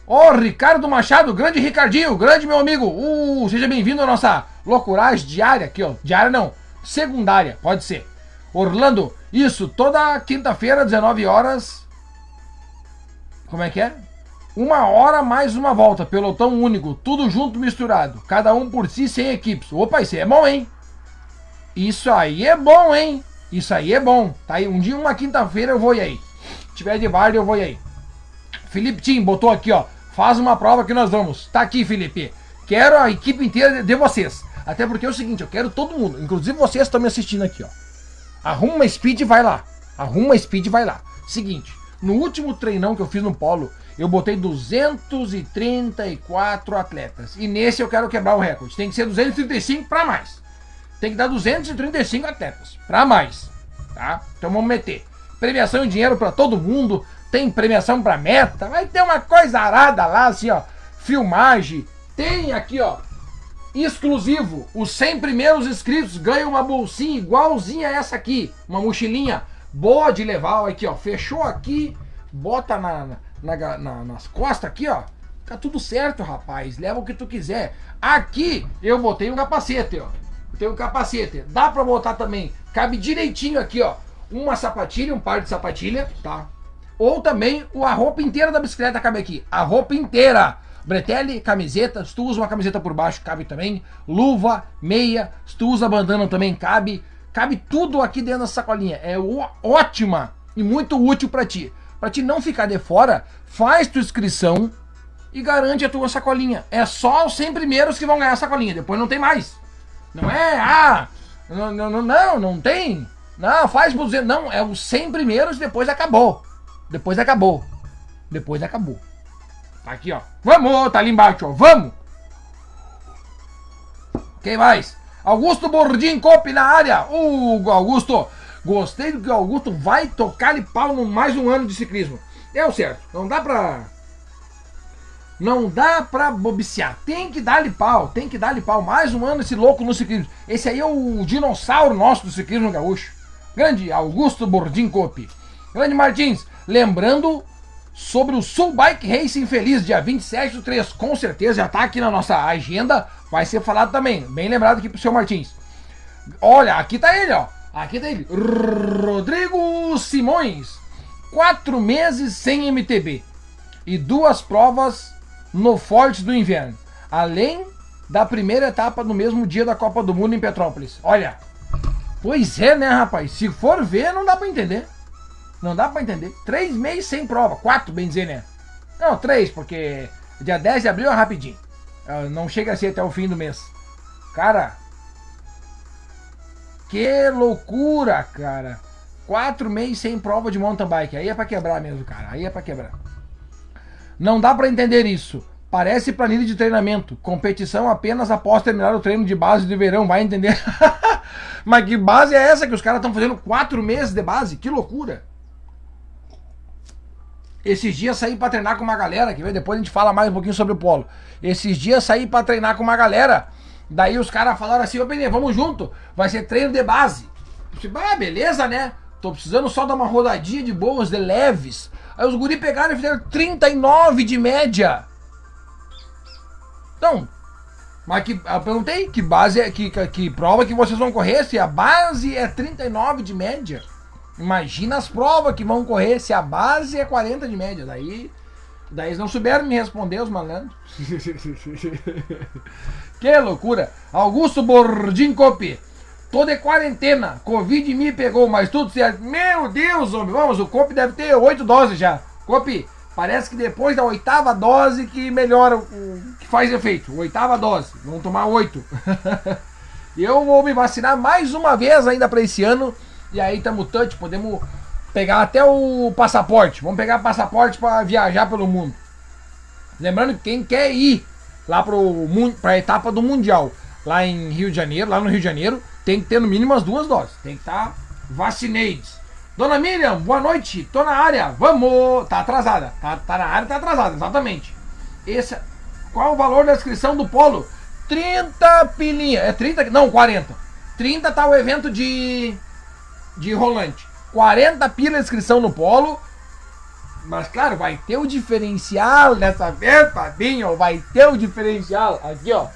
Speaker 1: Ó, oh, Ricardo Machado, grande Ricardinho, grande meu amigo. Uh, seja bem-vindo à nossa loucuragem diária aqui, ó. Diária não, secundária, pode ser. Orlando, isso, toda quinta-feira, 19 horas. Como é que é? Uma hora mais uma volta, pelotão único, tudo junto misturado, cada um por si sem equipes. Opa, isso aí é bom, hein? Isso aí é bom, hein? Isso aí é bom. Tá aí, um dia, uma quinta-feira eu vou aí. Se tiver de bar, eu vou aí. Felipe Tim botou aqui, ó. Faz uma prova que nós vamos. Tá aqui, Felipe. Quero a equipe inteira de vocês. Até porque é o seguinte, eu quero todo mundo, inclusive vocês estão me assistindo aqui, ó. Arruma speed, vai lá. Arruma speed, vai lá. Seguinte, no último treinão que eu fiz no polo, eu botei 234 atletas. E nesse eu quero quebrar o recorde. Tem que ser 235 para mais. Tem que dar 235 atletas para mais. Tá? Então vamos meter. premiação em dinheiro para todo mundo, tem premiação para meta, vai ter uma coisa arada lá, assim, ó, filmagem. Tem aqui, ó, exclusivo. Os 100 primeiros inscritos ganham uma bolsinha igualzinha a essa aqui, uma mochilinha boa de levar, aqui, ó, fechou aqui, bota na, na, na nas costas aqui, ó. Tá tudo certo, rapaz. Leva o que tu quiser. Aqui eu botei um capacete, ó. Tem um capacete. Dá pra botar também. Cabe direitinho aqui, ó. Uma sapatilha, um par de sapatilha, tá? Ou também a roupa inteira da bicicleta cabe aqui. A roupa inteira. Bretelle, camiseta, se tu usa uma camiseta por baixo, cabe também. Luva, meia, se tu usa bandana também cabe. Cabe tudo aqui dentro da sacolinha. É ótima e muito útil para ti. Para ti não ficar de fora, faz tua inscrição e garante a tua sacolinha. É só os 100 primeiros que vão ganhar a sacolinha, depois não tem mais. Não é, ah, não, não, não, não tem. Não, faz por dizer, não, é os 100 primeiros depois acabou. Depois acabou. Depois acabou. Tá aqui, ó. Vamos, tá ali embaixo, ó. Vamos. Quem mais? Augusto Bordim Cop na área. Uh, Augusto. Gostei do que o Augusto vai tocar-lhe pau no mais um ano de ciclismo. É o certo. Não dá pra. Não dá pra bobiciar. Tem que dar-lhe pau. Tem que dar-lhe pau. Mais um ano esse louco no ciclismo. Esse aí é o dinossauro nosso do ciclismo gaúcho. Grande Augusto Bordim Cop. Grande Martins. Lembrando sobre o Sul Bike Racing Feliz, dia 27 do 3. Com certeza já tá aqui na nossa agenda. Vai ser falado também. Bem lembrado aqui pro seu Martins. Olha, aqui tá ele, ó. Aqui tá ele. Rodrigo Simões. Quatro meses sem MTB. E duas provas no Forte do Inverno. Além da primeira etapa no mesmo dia da Copa do Mundo em Petrópolis. Olha. Pois é, né, rapaz? Se for ver, não dá pra entender. Não dá pra entender. Três meses sem prova. Quatro, bem dizer, né? Não, três, porque dia 10 de abril é rapidinho. É, não chega a ser até o fim do mês. Cara, que loucura, cara. Quatro meses sem prova de mountain bike. Aí é pra quebrar mesmo, cara. Aí é pra quebrar. Não dá pra entender isso. Parece planilha de treinamento. Competição apenas após terminar o treino de base de verão. Vai entender? *laughs* Mas que base é essa que os caras estão fazendo quatro meses de base? Que loucura. Esses dias saí para treinar com uma galera, que depois a gente fala mais um pouquinho sobre o polo. Esses dias saí para treinar com uma galera. Daí os caras falaram assim: Ô Benê, vamos junto, vai ser treino de base. Eu disse, ah, beleza, né? Tô precisando só dar uma rodadinha de boas, de leves. Aí os guri pegaram e fizeram 39 de média. Então, mas que, eu perguntei que base é, que, que, que prova que vocês vão correr se a base é 39 de média. Imagina as provas que vão correr se a base é 40 de média. Daí, daí eles não souberam me responder, os malandros. *laughs* que loucura. Augusto Bordim Copi. Tô de quarentena. Covid me pegou, mas tudo certo. Meu Deus, homem. Vamos, o Copi deve ter oito doses já. Copi, parece que depois da oitava dose que melhora, que faz efeito. Oitava dose. Vamos tomar oito. *laughs* Eu vou me vacinar mais uma vez ainda para esse ano e aí estamos touch, podemos pegar até o passaporte. Vamos pegar passaporte para viajar pelo mundo. Lembrando que quem quer ir lá para a etapa do Mundial, lá em Rio de Janeiro, lá no Rio de Janeiro, tem que ter no mínimo as duas doses. Tem que estar tá. Dona Miriam, boa noite. Tô na área. Vamos. Tá atrasada. Tá, tá na área, tá atrasada, exatamente. Esse, qual o valor da inscrição do polo? 30 pilinha. É 30? Não, 40. 30 tá o evento de de rolante. 40 pila inscrição no polo. Mas claro, vai ter o diferencial dessa vez, Fabinho. Vai ter o diferencial. Aqui, ó.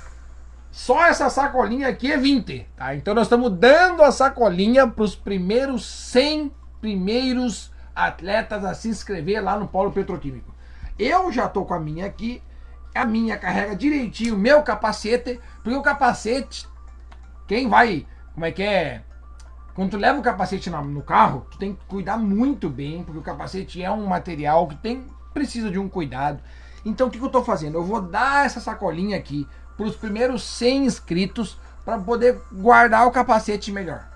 Speaker 1: Só essa sacolinha aqui é 20, tá? Então nós estamos dando a sacolinha para os primeiros 100 primeiros atletas a se inscrever lá no Polo Petroquímico. Eu já tô com a minha aqui. A minha carrega direitinho meu capacete, porque o capacete, quem vai, como é que é? Quando tu leva o capacete no carro, tu tem que cuidar muito bem, porque o capacete é um material que tem precisa de um cuidado. Então o que, que eu estou fazendo? Eu vou dar essa sacolinha aqui para os primeiros 100 inscritos para poder guardar o capacete melhor.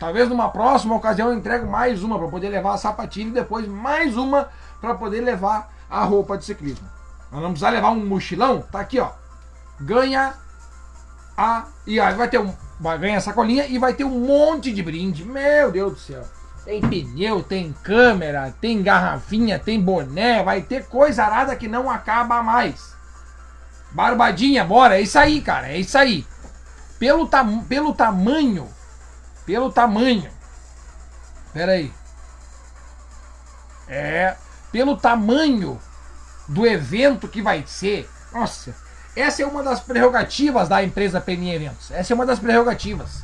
Speaker 1: Talvez numa próxima ocasião eu entrego mais uma para poder levar a sapatilha e depois mais uma para poder levar a roupa de ciclismo. Nós não precisar levar um mochilão, tá aqui ó. Ganha a e aí vai ter um vai ganhar sacolinha e vai ter um monte de brinde. Meu Deus do céu. Tem pneu, tem câmera, tem garrafinha, tem boné, vai ter coisa arada que não acaba mais. Barbadinha, bora, é isso aí, cara, é isso aí. Pelo, tam pelo tamanho, pelo tamanho. Pera aí. É, pelo tamanho do evento que vai ser. Nossa, essa é uma das prerrogativas da empresa Peninha Eventos. Essa é uma das prerrogativas.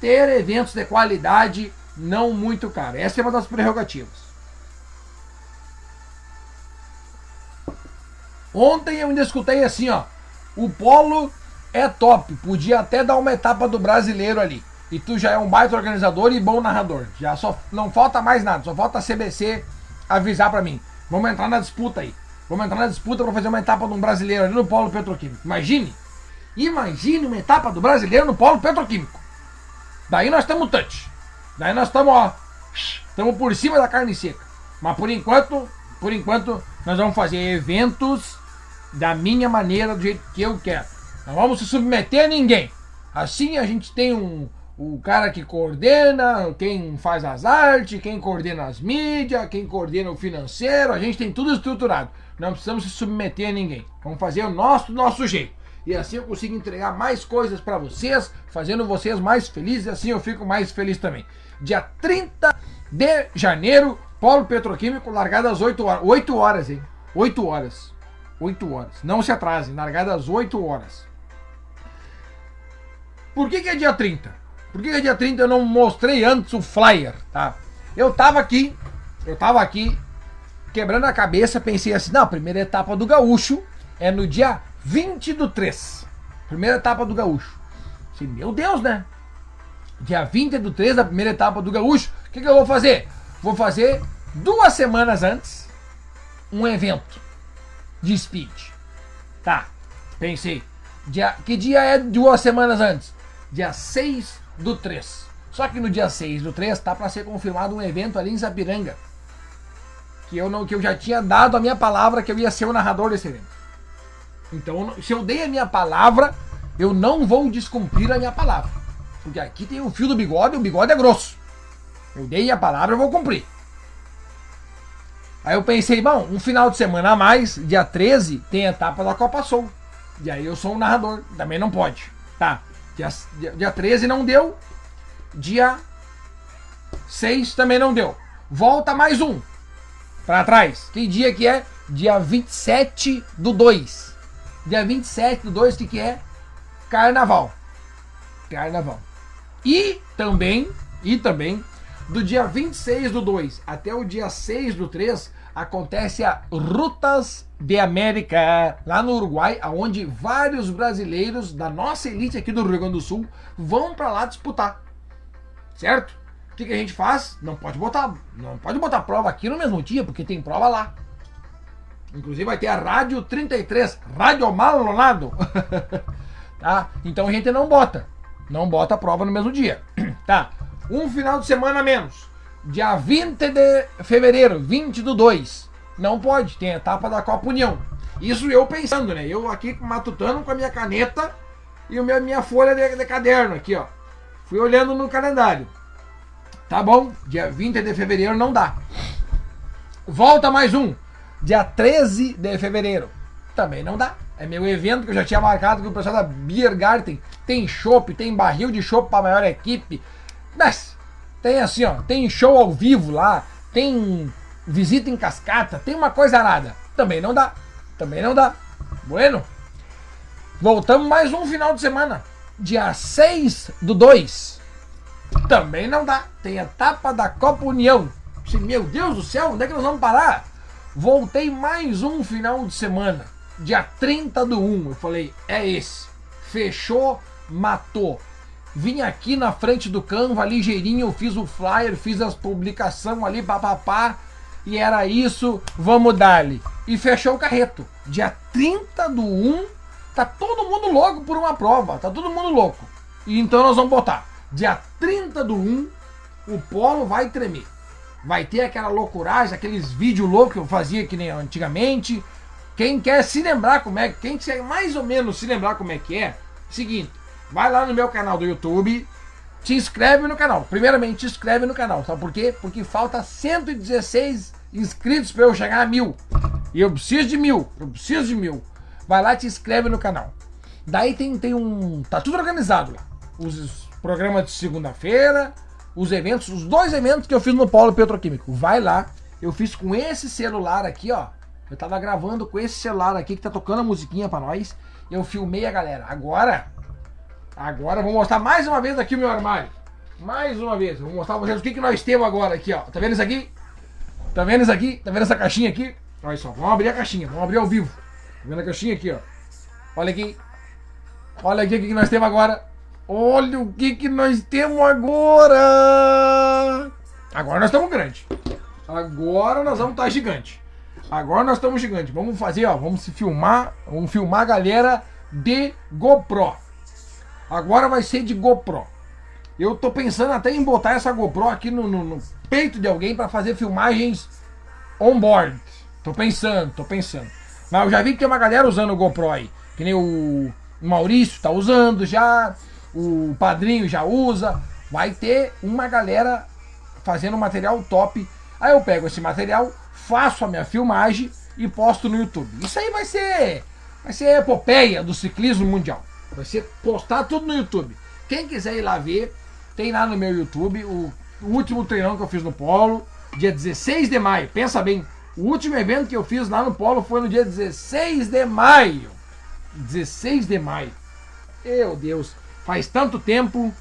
Speaker 1: Ter eventos de qualidade não muito caro. Essa é uma das prerrogativas. Ontem eu ainda escutei assim, ó. O polo é top. Podia até dar uma etapa do brasileiro ali. E tu já é um baita organizador e bom narrador. Já só não falta mais nada, só falta a CBC avisar para mim. Vamos entrar na disputa aí. Vamos entrar na disputa para fazer uma etapa de um brasileiro ali no polo petroquímico. Imagine! Imagine uma etapa do brasileiro no polo petroquímico. Daí nós estamos touch. Daí nós estamos, ó, estamos por cima da carne seca. Mas por enquanto, por enquanto, nós vamos fazer eventos da minha maneira, do jeito que eu quero. Não vamos se submeter a ninguém. Assim a gente tem um, o cara que coordena, quem faz as artes, quem coordena as mídias, quem coordena o financeiro, a gente tem tudo estruturado. Não precisamos se submeter a ninguém. Vamos fazer o nosso, nosso jeito. E assim eu consigo entregar mais coisas para vocês, fazendo vocês mais felizes, e assim eu fico mais feliz também. Dia 30 de janeiro, Polo Petroquímico, largada às 8 horas. 8 horas, hein? 8 horas. 8 horas. Não se atrasem, largada às 8 horas. Por que, que é dia 30? Por que, dia 30 eu não mostrei antes o flyer, tá? Eu tava aqui, eu tava aqui, quebrando a cabeça, pensei assim, não, a primeira etapa do Gaúcho é no dia 20 do 3. Primeira etapa do Gaúcho. Assim, meu Deus, né? Dia 20 do 3, da primeira etapa do Gaúcho. O que, que eu vou fazer? Vou fazer duas semanas antes um evento de speed. Tá, pensei. Dia, que dia é duas semanas antes? Dia 6 do 3. Só que no dia 6 do 3 tá para ser confirmado um evento ali em Zapiranga. Que eu, não, que eu já tinha dado a minha palavra que eu ia ser o narrador desse evento. Então, se eu dei a minha palavra, eu não vou descumprir a minha palavra. Porque aqui tem o fio do bigode e o bigode é grosso. Eu dei a palavra, eu vou cumprir. Aí eu pensei, bom, um final de semana a mais, dia 13, tem etapa da Copa Sul. E aí eu sou um narrador, também não pode. Tá, dia, dia, dia 13 não deu, dia 6 também não deu. Volta mais um para trás. Que dia que é? Dia 27 do 2. Dia 27 do 2, o que, que é? Carnaval. Carnaval. E também, e também, do dia 26 do 2 até o dia 6 do 3, acontece a Rutas de América, lá no Uruguai, onde vários brasileiros da nossa elite aqui do Rio Grande do Sul vão para lá disputar. Certo? O que, que, a gente faz? Não pode botar, não pode botar prova aqui no mesmo dia, porque tem prova lá. Inclusive vai ter a Rádio 33, Rádio Malonado. *laughs* tá? Então a gente não bota. Não bota a prova no mesmo dia. *clears throat* tá? Um final de semana menos. Dia 20 de fevereiro, 20 do 2. Não pode, tem a etapa da Copa União. Isso eu pensando, né? Eu aqui matutando com a minha caneta e a minha, minha folha de, de caderno aqui, ó. Fui olhando no calendário. Tá bom, dia 20 de fevereiro não dá. Volta mais um. Dia 13 de fevereiro. Também não dá. É meu evento que eu já tinha marcado com o pessoal da Biergarten. Tem chopp, tem barril de chopp para maior equipe. Mas tem assim, ó, tem show ao vivo lá, tem visita em cascata, tem uma coisa arada. Também não dá. Também não dá. Bueno. Voltamos mais um final de semana. Dia 6 do 2. Também não dá. Tem etapa da Copa União. Meu Deus do céu, onde é que nós vamos parar? Voltei mais um final de semana dia 30 do 1. Eu falei, é esse. Fechou, matou. Vim aqui na frente do Canva, ligeirinho, fiz o flyer, fiz as publicações ali, papapá. E era isso, vamos dar-lhe. E fechou o carreto. Dia 30 do 1, tá todo mundo louco por uma prova. Tá todo mundo louco. E então nós vamos botar. Dia 30 do 1, o polo vai tremer. Vai ter aquela loucuragem, aqueles vídeos loucos que eu fazia que nem antigamente quem quer se lembrar como é, quem quer mais ou menos se lembrar como é que é, seguinte, vai lá no meu canal do YouTube, te inscreve no canal. Primeiramente, te inscreve no canal. Sabe por quê? Porque falta 116 inscritos para eu chegar a mil. E eu preciso de mil. Eu preciso de mil. Vai lá e te inscreve no canal. Daí tem, tem um. Tá tudo organizado lá. Os programas de segunda-feira, os eventos, os dois eventos que eu fiz no Polo Petroquímico. Vai lá. Eu fiz com esse celular aqui, ó. Eu tava gravando com esse celular aqui que tá tocando a musiquinha pra nós. Eu filmei a galera. Agora, agora vou mostrar mais uma vez aqui o meu armário. Mais uma vez. Vou mostrar pra vocês o que, que nós temos agora aqui, ó. Tá vendo isso aqui? Tá vendo isso aqui? Tá vendo essa caixinha aqui? Olha só, vamos abrir a caixinha, vamos abrir ao vivo. Tá vendo a caixinha aqui, ó? Olha aqui. Olha aqui o que, que nós temos agora. Olha o que, que nós temos agora. Agora nós estamos grande. Agora nós vamos estar tá gigante. Agora nós estamos gigante. Vamos fazer, ó, vamos se filmar, vamos filmar a galera de GoPro. Agora vai ser de GoPro. Eu tô pensando até em botar essa GoPro aqui no, no, no peito de alguém para fazer filmagens on board. Tô pensando, tô pensando. Mas eu já vi que tem uma galera usando o GoPro aí. Que nem o Maurício tá usando já, o padrinho já usa. Vai ter uma galera fazendo material top. Aí eu pego esse material, faço a minha filmagem e posto no YouTube. Isso aí vai ser vai ser a epopeia do ciclismo mundial. Vai ser postar tudo no YouTube. Quem quiser ir lá ver, tem lá no meu YouTube o, último treinão que eu fiz no Polo, dia 16 de maio. Pensa bem, o último evento que eu fiz lá no Polo foi no dia 16 de maio. 16 de maio. Meu Deus, faz tanto tempo.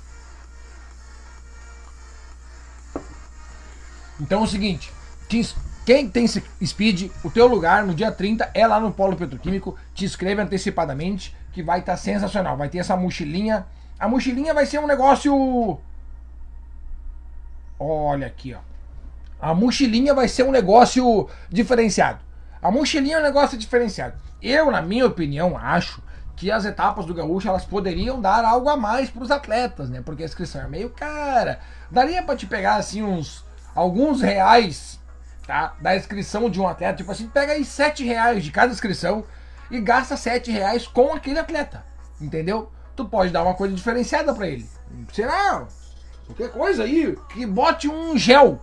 Speaker 1: Então é o seguinte, quem tem Speed, o teu lugar no dia 30 é lá no Polo Petroquímico. Te inscreve antecipadamente que vai estar tá sensacional. Vai ter essa mochilinha. A mochilinha vai ser um negócio. Olha aqui, ó. A mochilinha vai ser um negócio diferenciado. A mochilinha é um negócio diferenciado. Eu, na minha opinião, acho que as etapas do Gaúcho elas poderiam dar algo a mais para os atletas, né? Porque a inscrição é meio cara. Daria para te pegar assim uns alguns reais tá? Da inscrição de um atleta. Tipo assim, pega aí 7 reais de cada inscrição e gasta 7 reais com aquele atleta. Entendeu? Tu pode dar uma coisa diferenciada para ele. Será? Qualquer coisa aí, que bote um gel.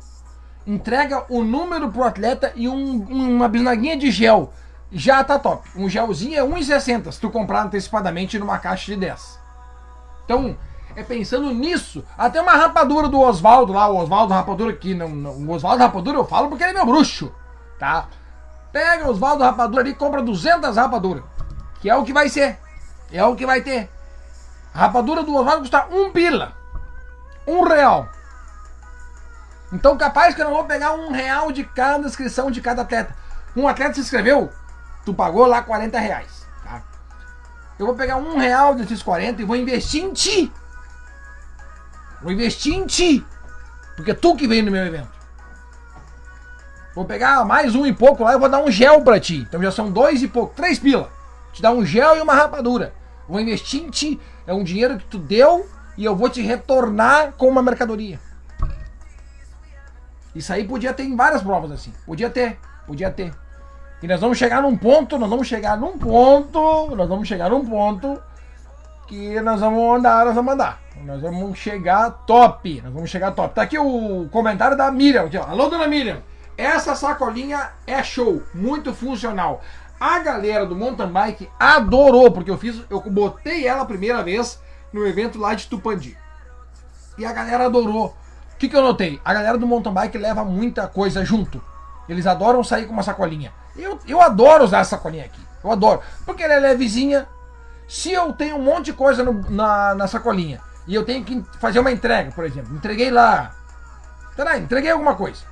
Speaker 1: Entrega o número pro atleta e um, uma bisnaguinha de gel. Já tá top. Um gelzinho é 1,60 se tu comprar antecipadamente numa caixa de 10. Então, é pensando nisso. Até uma rapadura do Oswaldo lá, o Oswaldo Rapadura aqui. Não, não, o Oswaldo Rapadura eu falo porque ele é meu bruxo, tá? Pega o Oswaldo Rapadura ali e compra 200 rapaduras. Que é o que vai ser. É o que vai ter. A rapadura do Oswaldo custa um pila. Um real. Então capaz que eu não vou pegar um real de cada inscrição de cada atleta. Um atleta se inscreveu, tu pagou lá 40 reais. Tá? Eu vou pegar um real desses 40 e vou investir em ti. Vou investir em ti. Porque é tu que veio no meu evento. Vou pegar mais um e pouco lá e vou dar um gel pra ti. Então já são dois e pouco, três pila. Te dar um gel e uma rapadura. Vou investir em ti. É um dinheiro que tu deu e eu vou te retornar com uma mercadoria. Isso aí podia ter em várias provas assim. Podia ter, podia ter. E nós vamos chegar num ponto, nós vamos chegar num ponto, nós vamos chegar num ponto que nós vamos andar, nós vamos andar. Nós vamos chegar top. Nós vamos chegar top. Tá aqui o comentário da Miriam. Aqui, ó. Alô, dona Miriam. Essa sacolinha é show. Muito funcional. A galera do mountain bike adorou, porque eu fiz, eu botei ela a primeira vez no evento lá de Tupandi. E a galera adorou. O que, que eu notei? A galera do mountain bike leva muita coisa junto. Eles adoram sair com uma sacolinha. Eu, eu adoro usar essa sacolinha aqui. Eu adoro. Porque ela é levezinha. Se eu tenho um monte de coisa no, na, na sacolinha e eu tenho que fazer uma entrega, por exemplo, entreguei lá, peraí, entreguei alguma coisa,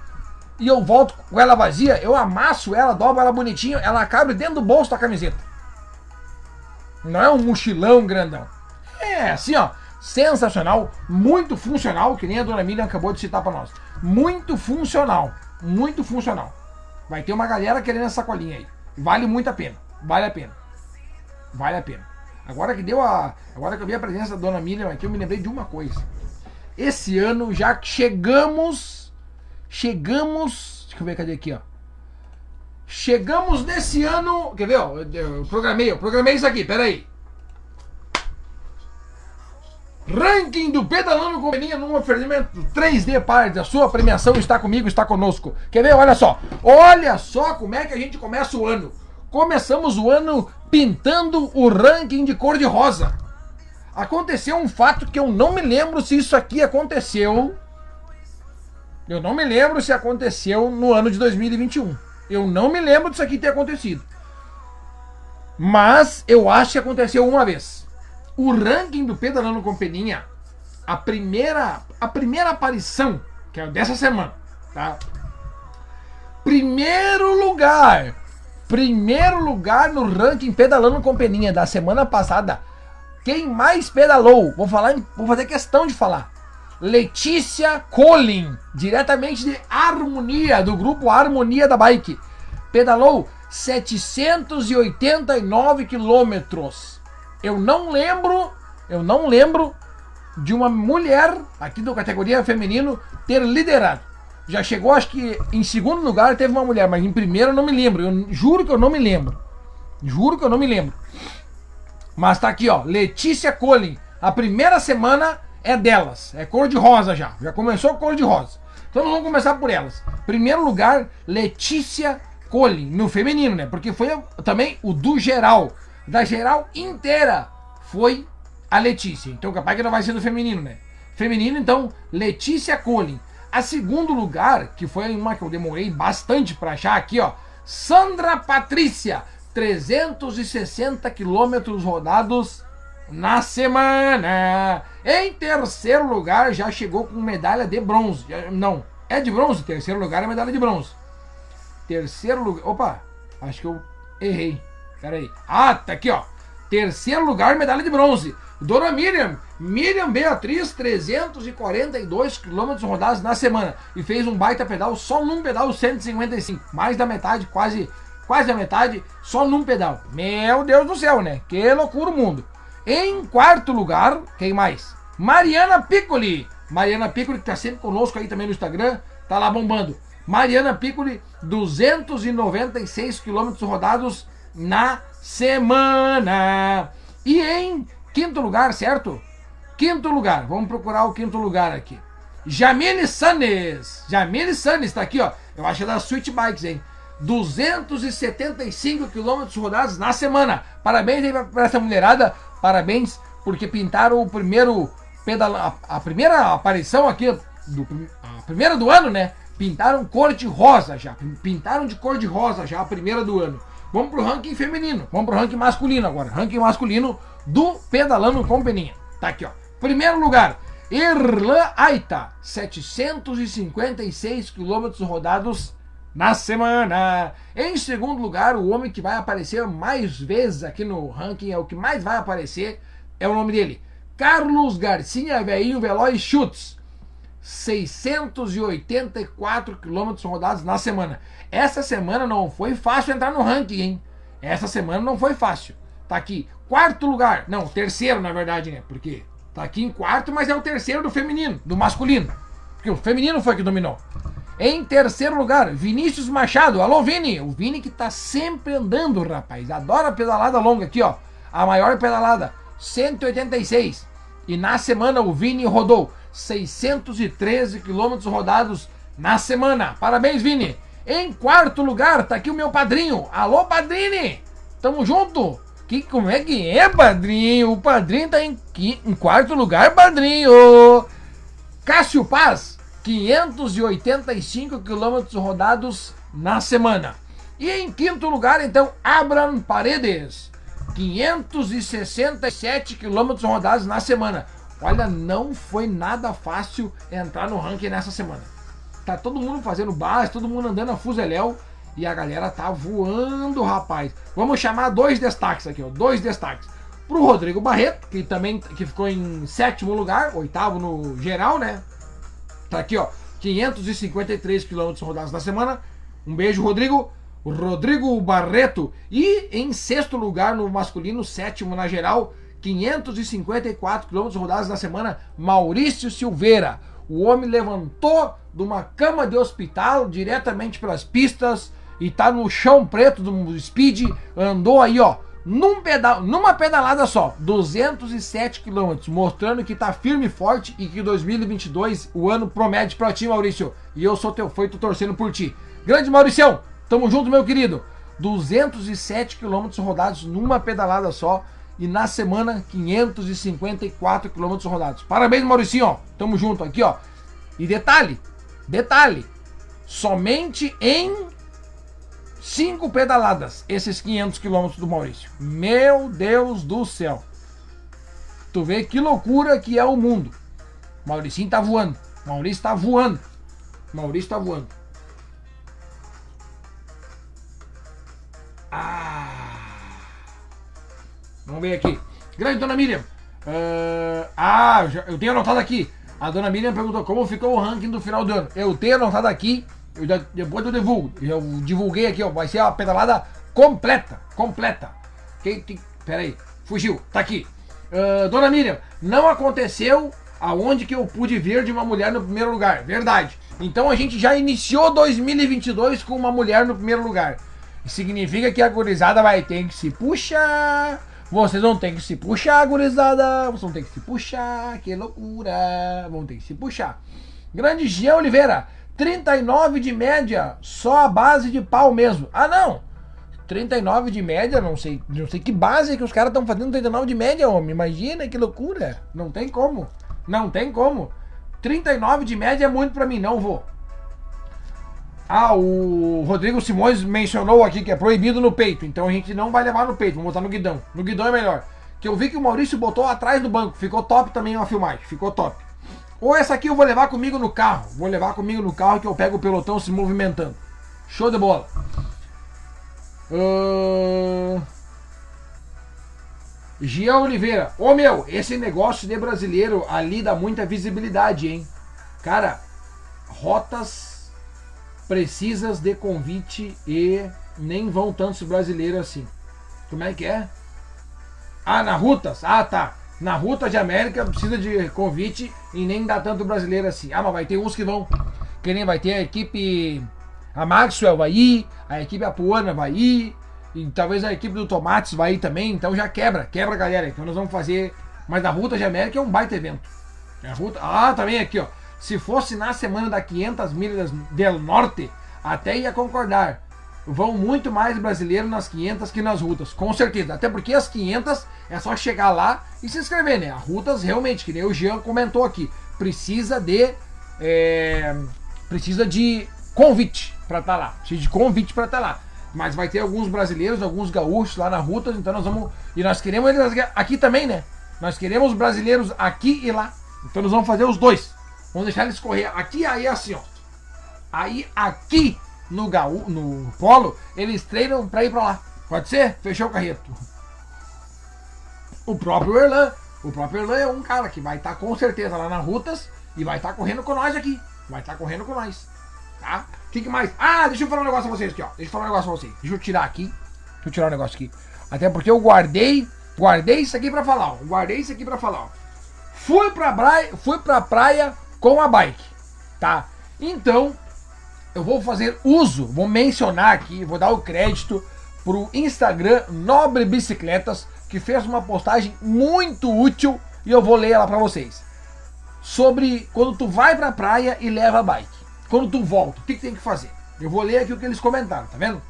Speaker 1: e eu volto com ela vazia, eu amasso ela, dobro ela bonitinho, ela cabe dentro do bolso da camiseta. Não é um mochilão grandão. É assim, ó, sensacional, muito funcional, que nem a dona Miriam acabou de citar para nós. Muito funcional, muito funcional. Vai ter uma galera querendo essa sacolinha aí. Vale muito a pena, vale a pena. Vale a pena. Agora que deu a. Agora que eu vi a presença da dona Miriam aqui, eu me lembrei de uma coisa. Esse ano já chegamos. Chegamos. Deixa eu ver, cadê aqui, ó. Chegamos nesse ano. Quer ver, ó? Eu programei, eu programei isso aqui, peraí. Ranking do Pedalando Companhia num oferecimento 3D Parts. A sua premiação está comigo, está conosco. Quer ver? Olha só. Olha só como é que a gente começa o ano. Começamos o ano pintando o ranking de cor de rosa. Aconteceu um fato que eu não me lembro se isso aqui aconteceu. Eu não me lembro se aconteceu no ano de 2021. Eu não me lembro disso aqui ter acontecido. Mas eu acho que aconteceu uma vez. O ranking do Pedalando com Peninha, a primeira, a primeira aparição, que é dessa semana, tá? Primeiro lugar. Primeiro lugar no ranking Pedalando com Peninha da semana passada. Quem mais pedalou? Vou falar, vou fazer questão de falar. Letícia Colin, diretamente de Harmonia, do grupo Harmonia da Bike. Pedalou 789 quilômetros. Eu não lembro, eu não lembro de uma mulher aqui da categoria feminino ter liderado. Já chegou, acho que em segundo lugar teve uma mulher, mas em primeiro eu não me lembro. Eu juro que eu não me lembro. Juro que eu não me lembro. Mas tá aqui, ó. Letícia Colin. A primeira semana é delas. É cor de rosa já. Já começou cor de rosa. Então nós vamos começar por elas. Primeiro lugar, Letícia Colin. No feminino, né? Porque foi também o do geral. Da geral inteira foi a Letícia. Então capaz que não vai ser do feminino, né? Feminino, então, Letícia Colin. A segundo lugar, que foi uma que eu demorei bastante para achar aqui, ó. Sandra Patrícia. 360 quilômetros rodados na semana. Em terceiro lugar, já chegou com medalha de bronze. Não, é de bronze. Terceiro lugar é medalha de bronze. Terceiro lugar. Opa, acho que eu errei. Pera aí. Ah, tá aqui, ó. Terceiro lugar, medalha de bronze. Dona Miriam. Miriam Beatriz, 342 quilômetros rodados na semana. E fez um baita pedal, só num pedal 155. Mais da metade, quase quase a metade, só num pedal. Meu Deus do céu, né? Que loucura o mundo. Em quarto lugar, quem mais? Mariana Piccoli. Mariana Piccoli, que tá sempre conosco aí também no Instagram, tá lá bombando. Mariana Piccoli, 296 quilômetros rodados na semana. E em quinto lugar, certo? Quinto lugar, vamos procurar o quinto lugar aqui. Jamile Sanes. Jamile Sanes tá aqui, ó. Eu acho que é da Sweet Bikes, hein? 275 quilômetros rodados na semana. Parabéns aí para essa mulherada. Parabéns porque pintaram o primeiro pedal, a, a, primeira aparição aqui do a primeira do ano, né? Pintaram cor de rosa já. Pintaram de cor de rosa já a primeira do ano. Vamos pro ranking feminino. Vamos pro ranking masculino agora. Ranking masculino do pedalando com peninha. Tá aqui, ó. Primeiro lugar, Irlan Aita, 756 quilômetros rodados na semana. Em segundo lugar, o homem que vai aparecer mais vezes aqui no ranking, é o que mais vai aparecer, é o nome dele. Carlos Garcia Veinho Veloz Chutes. 684 quilômetros rodados na semana. Essa semana não foi fácil entrar no ranking, hein? Essa semana não foi fácil. Tá aqui, quarto lugar. Não, terceiro, na verdade, né? Porque tá aqui em quarto, mas é o terceiro do feminino, do masculino. Porque o feminino foi que dominou. Em terceiro lugar, Vinícius Machado. Alô, Vini! O Vini que tá sempre andando, rapaz. Adora pedalada longa aqui, ó. A maior pedalada, 186. E na semana o Vini rodou 613 quilômetros rodados na semana. Parabéns, Vini! Em quarto lugar, tá aqui o meu padrinho. Alô, padrinho! Tamo junto! Que, como é que é, padrinho? O padrinho tá em, em quarto lugar, padrinho! Cássio Paz, 585 quilômetros rodados na semana. E em quinto lugar, então, Abraham Paredes, 567 quilômetros rodados na semana. Olha, não foi nada fácil entrar no ranking nessa semana. Tá todo mundo fazendo base, todo mundo andando a fuzeléu e a galera tá voando, rapaz. Vamos chamar dois destaques aqui, ó, dois destaques. Pro Rodrigo Barreto, que também que ficou em sétimo lugar, oitavo no geral, né? Tá aqui, ó. 553 quilômetros rodados na semana. Um beijo, Rodrigo. Rodrigo Barreto. E em sexto lugar no masculino, sétimo na geral, 554 quilômetros rodados na semana, Maurício Silveira. O homem levantou de uma cama de hospital diretamente pelas pistas e tá no chão preto do speed, andou aí, ó, num pedal, numa pedalada só, 207 quilômetros, mostrando que tá firme e forte e que 2022 o ano promete pra ti, Maurício. E eu sou teu e tô torcendo por ti. Grande Mauricião, tamo junto, meu querido. 207 quilômetros rodados numa pedalada só e na semana 554 quilômetros rodados. Parabéns, Mauricinho, ó. Tamo junto aqui, ó. E detalhe, detalhe, somente em cinco pedaladas esses 500 quilômetros do Maurício. Meu Deus do céu. Tu vê que loucura que é o mundo. Mauricinho tá voando. Maurício tá voando. Maurício tá voando. Ah. Vamos ver aqui. Grande Dona Miriam. Uh, ah, eu tenho anotado aqui. A Dona Miriam perguntou como ficou o ranking do final do ano. Eu tenho anotado aqui. Eu já, depois eu divulgo. Eu divulguei aqui, ó. Vai ser a pedalada completa. Completa. Quem, quem, pera aí. Fugiu. Tá aqui. Uh, Dona Miriam, não aconteceu aonde que eu pude ver de uma mulher no primeiro lugar. Verdade. Então a gente já iniciou 2022 com uma mulher no primeiro lugar. Significa que a gurizada vai ter que se puxar. Vocês vão ter que se puxar, gurizada. Vocês vão ter que se puxar. Que loucura. Vão ter que se puxar. Grande Jean Oliveira. 39 de média. Só a base de pau mesmo. Ah, não. 39 de média, não sei, não sei que base que os caras estão fazendo 39 de média, homem. Imagina que loucura. Não tem como. Não tem como. 39 de média é muito para mim, não vou. Ah, o Rodrigo Simões mencionou aqui que é proibido no peito, então a gente não vai levar no peito, vamos botar no guidão. No guidão é melhor. Que eu vi que o Maurício botou atrás do banco, ficou top também a filmagem, ficou top. Ou essa aqui eu vou levar comigo no carro, vou levar comigo no carro que eu pego o pelotão se movimentando. Show de bola. Uh... Oliveira, ô meu, esse negócio de brasileiro ali dá muita visibilidade, hein? Cara, rotas precisas de convite e nem vão tantos brasileiros assim. Como é que é? Ah, na Rutas? Ah, tá. Na Ruta de América precisa de convite e nem dá tanto brasileiro assim. Ah, mas vai ter uns que vão. Que nem vai ter a equipe. A Maxwell vai ir, a equipe Apuana vai ir, e talvez a equipe do Tomates vai ir também. Então já quebra, quebra galera. Então nós vamos fazer. Mas a Ruta de América é um baita evento. A Ruta... Ah, também aqui, ó. Se fosse na semana da 500 milhas del Norte, até ia concordar. Vão muito mais brasileiros nas 500 que nas rutas, com certeza. Até porque as 500 é só chegar lá e se inscrever, né? As rutas realmente, que nem o Jean comentou aqui, precisa de é, precisa de convite para estar tá lá. Precisa de convite para estar tá lá. Mas vai ter alguns brasileiros, alguns gaúchos lá na rutas, então nós vamos e nós queremos eles aqui também, né? Nós queremos brasileiros aqui e lá. Então nós vamos fazer os dois. Vamos deixar eles correr aqui aí assim, ó. Aí aqui no Gaú, no Polo, eles treinam para ir para lá. Pode ser? Fechou o carreto. O próprio Erlan, o próprio Erlan é um cara que vai estar tá, com certeza lá nas rutas e vai estar tá correndo com nós aqui. Vai estar tá correndo com nós. Tá? O que, que, mais? Ah, deixa eu falar um negócio pra vocês aqui, ó. Deixa eu falar um negócio pra vocês. Deixa eu tirar aqui. Deixa eu tirar um negócio aqui. Até porque eu guardei, guardei isso aqui para falar, ó. Guardei isso aqui para falar, ó. Fui pra praia, fui pra praia com a bike, tá? Então, eu vou fazer uso, vou mencionar aqui, vou dar o crédito pro Instagram Nobre Bicicletas, que fez uma postagem muito útil e eu vou ler ela para vocês. Sobre quando tu vai pra praia e leva a bike. Quando tu volta, o que, que tem que fazer? Eu vou ler aqui o que eles comentaram, tá vendo?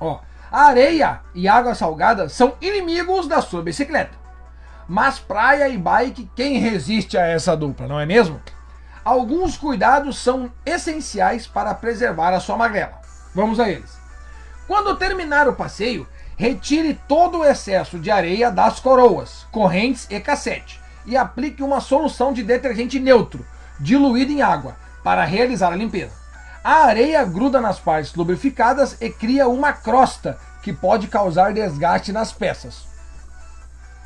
Speaker 1: Ó, a areia e água salgada são inimigos da sua bicicleta. Mas praia e bike, quem resiste a essa dupla, não é mesmo? Alguns cuidados são essenciais para preservar a sua magrela. Vamos a eles. Quando terminar o passeio, retire todo o excesso de areia das coroas, correntes e cassete e aplique uma solução de detergente neutro, diluído em água, para realizar a limpeza. A areia gruda nas partes lubrificadas e cria uma crosta que pode causar desgaste nas peças.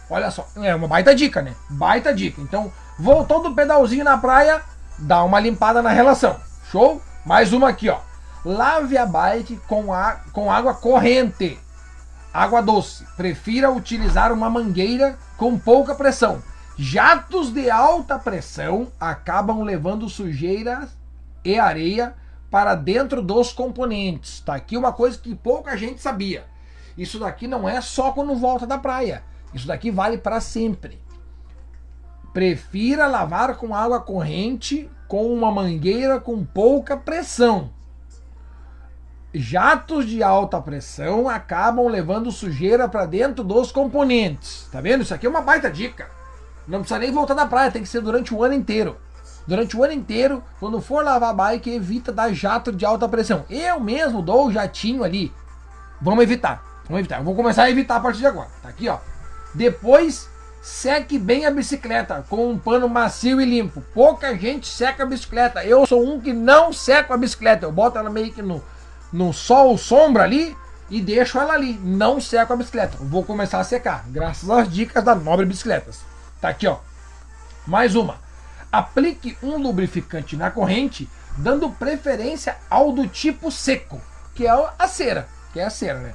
Speaker 1: Olha só, é uma baita dica, né? Baita dica. Então, voltou do pedalzinho na praia, dá uma limpada na relação. Show? Mais uma aqui, ó. Lave a bike com, a, com água corrente. Água doce. Prefira utilizar uma mangueira com pouca pressão. Jatos de alta pressão acabam levando sujeira e areia para dentro dos componentes. Tá aqui uma coisa que pouca gente sabia. Isso daqui não é só quando volta da praia. Isso daqui vale para sempre. Prefira lavar com água corrente com uma mangueira com pouca pressão. Jatos de alta pressão acabam levando sujeira para dentro dos componentes. Tá vendo? Isso aqui é uma baita dica. Não precisa nem voltar da praia, tem que ser durante o ano inteiro. Durante o ano inteiro, quando for lavar a bike, evita dar jato de alta pressão. Eu mesmo dou o jatinho ali. Vamos evitar. Vamos evitar. Eu vou começar a evitar a partir de agora. Tá aqui, ó. Depois, seque bem a bicicleta com um pano macio e limpo. Pouca gente seca a bicicleta. Eu sou um que não seco a bicicleta. Eu boto ela meio que no, no sol, sombra ali e deixo ela ali. Não seco a bicicleta. Vou começar a secar, graças às dicas da Nobre Bicicletas. Tá aqui, ó. Mais uma. Aplique um lubrificante na corrente, dando preferência ao do tipo seco, que é a cera, que é a cera, né?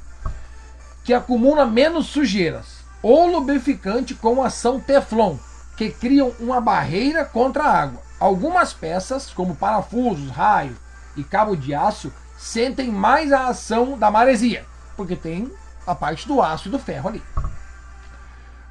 Speaker 1: Que acumula menos sujeiras. Ou lubrificante com ação Teflon, que criam uma barreira contra a água. Algumas peças, como parafusos, raio e cabo de aço, sentem mais a ação da maresia, porque tem a parte do aço e do ferro ali.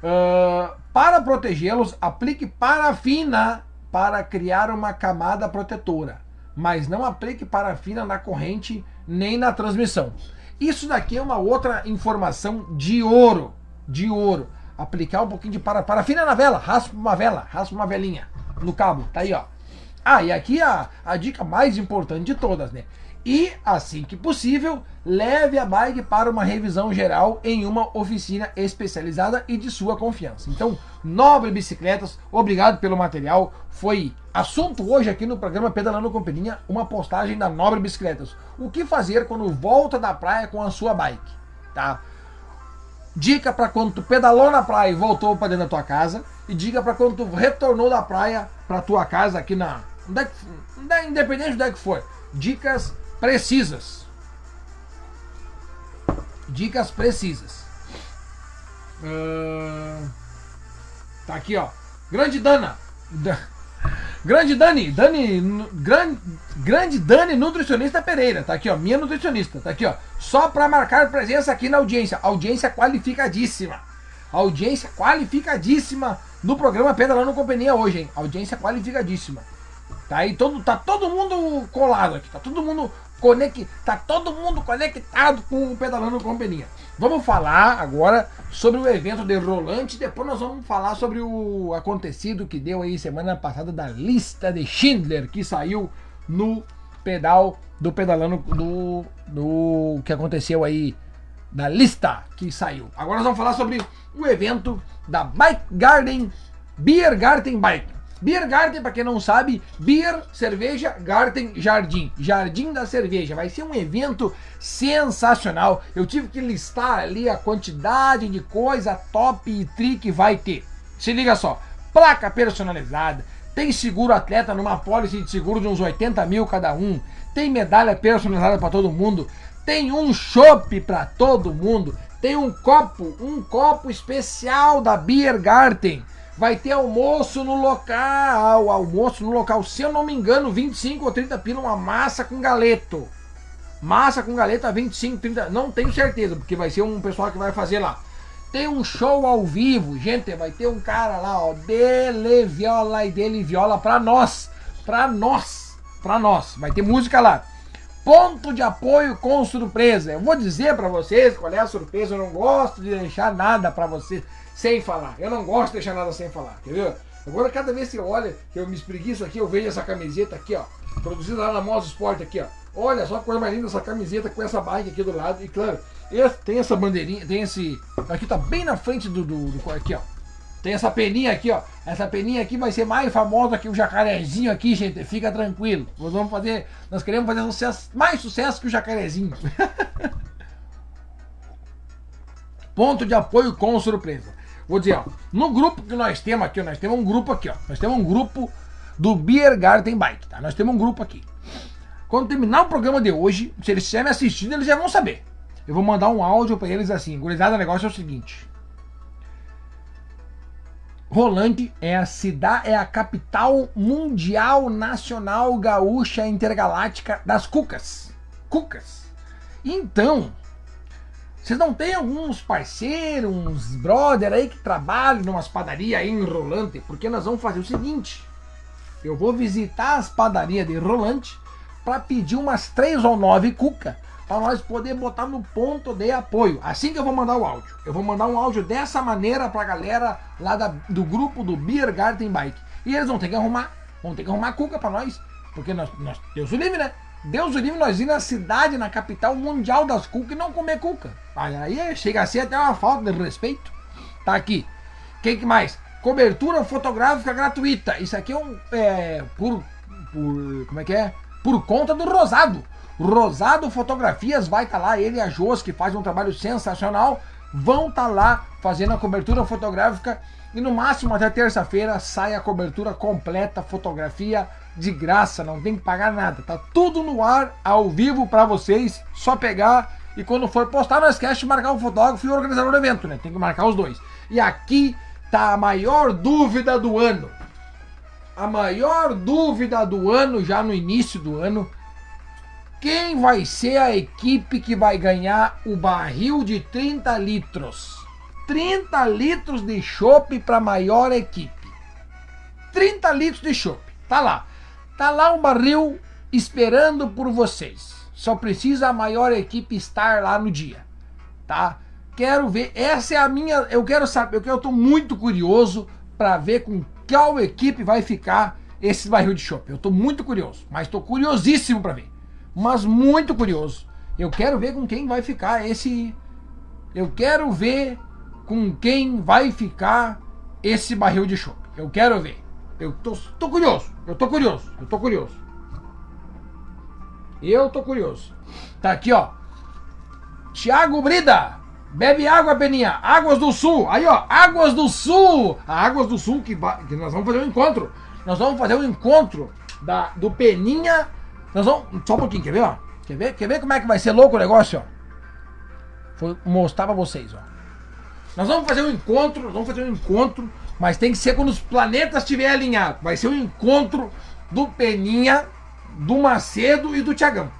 Speaker 1: Uh, para protegê-los, aplique parafina para criar uma camada protetora, mas não aplique parafina na corrente nem na transmissão. Isso daqui é uma outra informação de ouro, de ouro. Aplicar um pouquinho de para, parafina na vela, raspa uma vela, raspa uma velinha no cabo, tá aí ó. Ah, e aqui a, a dica mais importante de todas, né? E, assim que possível, leve a bike para uma revisão geral em uma oficina especializada e de sua confiança. Então, Nobre Bicicletas, obrigado pelo material. Foi assunto hoje aqui no programa Pedalando com Peninha, uma postagem da Nobre Bicicletas. O que fazer quando volta da praia com a sua bike, tá? Dica para quando tu pedalou na praia e voltou para dentro da tua casa e dica para quando tu retornou da praia para tua casa aqui na, é independente de onde é que for. Dicas precisas. Dicas precisas. Uh, tá aqui, ó. Grande Dana. *laughs* Grande Dani, Dani, grande, grande Dani nutricionista Pereira, tá aqui, ó, minha nutricionista, tá aqui, ó, só para marcar presença aqui na audiência, audiência qualificadíssima, audiência qualificadíssima no programa Pedalando Companhia hoje, hein, audiência qualificadíssima, tá aí todo, tá todo mundo colado aqui, tá todo mundo conect, tá todo mundo conectado com o Pedalando com Peninha. Vamos falar agora sobre o evento de Rolante, depois nós vamos falar sobre o acontecido que deu aí semana passada da lista de Schindler que saiu no pedal do pedalando do, do que aconteceu aí da lista que saiu. Agora nós vamos falar sobre o evento da Bike Garden Beer Garden Bike. Beer Garden, para quem não sabe, beer, cerveja, garden, jardim. Jardim da cerveja. Vai ser um evento sensacional. Eu tive que listar ali a quantidade de coisa top e tri que vai ter. Se liga só: placa personalizada, tem seguro atleta numa pólice de seguro de uns 80 mil cada um, tem medalha personalizada para todo mundo, tem um chopp para todo mundo, tem um copo, um copo especial da Beer Garden vai ter almoço no local. Almoço no local, se eu não me engano, 25 ou 30 pila, uma massa com galeto. Massa com galeta 25, 30, não tenho certeza, porque vai ser um pessoal que vai fazer lá. Tem um show ao vivo, gente, vai ter um cara lá, ó, dele viola e dele viola pra nós, pra nós, pra nós. Vai ter música lá. Ponto de apoio com surpresa. Eu vou dizer para vocês qual é a surpresa, eu não gosto de deixar nada para vocês sem falar. Eu não gosto de deixar nada sem falar, entendeu? Agora, cada vez que eu olho, que eu me espreguiço aqui, eu vejo essa camiseta aqui, ó. Produzida lá na Moz Sport aqui, ó. Olha só a coisa mais linda essa camiseta com essa bike aqui do lado. E claro, tem essa bandeirinha, tem esse. Aqui tá bem na frente do, do, do. Aqui, ó. Tem essa peninha aqui, ó. Essa peninha aqui vai ser mais famosa que o jacarezinho aqui, gente. Fica tranquilo. Nós vamos fazer. Nós queremos fazer sucesso, mais sucesso que o jacarezinho. *laughs* Ponto de apoio com surpresa. Vou dizer, ó, no grupo que nós temos aqui, nós temos um grupo aqui, ó. Nós temos um grupo do Beer Garden Bike, tá? Nós temos um grupo aqui. Quando terminar o programa de hoje, se eles estiverem assistindo, eles já vão saber. Eu vou mandar um áudio para eles assim. Gurizada, o negócio é o seguinte. Rolante é a cidade, é a capital mundial nacional gaúcha intergaláctica das cucas. Cucas. Então, Vocês não tem alguns parceiros, uns brother aí que trabalham numa padaria aí em Rolante? Porque nós vamos fazer o seguinte: eu vou visitar as padarias de Rolante para pedir umas três ou nove cuca para nós poder botar no ponto de apoio. Assim que eu vou mandar o áudio. Eu vou mandar um áudio dessa maneira para a galera lá da, do grupo do Beer Garden Bike. E eles vão ter que arrumar, vão ter que arrumar cuca para nós, porque nós, nós Deus o livre, né? Deus o livre nós ir na cidade, na capital mundial das cucas e não comer cuca. Aí chega a ser até uma falta de respeito. Tá aqui. Quem que mais? Cobertura fotográfica gratuita. Isso aqui é um. É, por, por. Como é que é? Por conta do Rosado. Rosado Fotografias vai estar tá lá, ele e a Jos, que faz um trabalho sensacional, vão estar tá lá fazendo a cobertura fotográfica. E no máximo até terça-feira sai a cobertura completa, fotografia de graça, não tem que pagar nada. Tá tudo no ar, ao vivo para vocês, só pegar e quando for postar, não esquece de marcar o fotógrafo e o organizador do evento, né? Tem que marcar os dois. E aqui tá a maior dúvida do ano. A maior dúvida do ano, já no início do ano, quem vai ser a equipe que vai ganhar o barril de 30 litros? 30 litros de chopp para a maior equipe. 30 litros de chopp. Tá lá. Tá lá um barril esperando por vocês. Só precisa a maior equipe estar lá no dia, tá? Quero ver, essa é a minha, eu quero saber, eu, tô muito curioso para ver com qual equipe vai ficar esse barril de chopp. Eu tô muito curioso, mas tô curiosíssimo para ver. Mas muito curioso. Eu quero ver com quem vai ficar esse eu quero ver com quem vai ficar esse barril de chopp. Eu quero ver. Eu tô, tô curioso. Eu tô curioso. Eu tô curioso. Eu tô curioso. Tá aqui, ó. Tiago Brida. Bebe água, Peninha. Águas do Sul. Aí, ó. Águas do Sul. A Águas do Sul que, que nós vamos fazer um encontro. Nós vamos fazer um encontro da, do Peninha. Nós vamos. Só um pouquinho, quer ver, ó? Quer ver? Quer ver como é que vai ser louco o negócio, ó? Vou mostrar pra vocês, ó. Nós vamos fazer um encontro. Nós vamos fazer um encontro mas tem que ser quando os planetas estiverem alinhados. Vai ser o um encontro do Peninha, do Macedo e do Tiagão.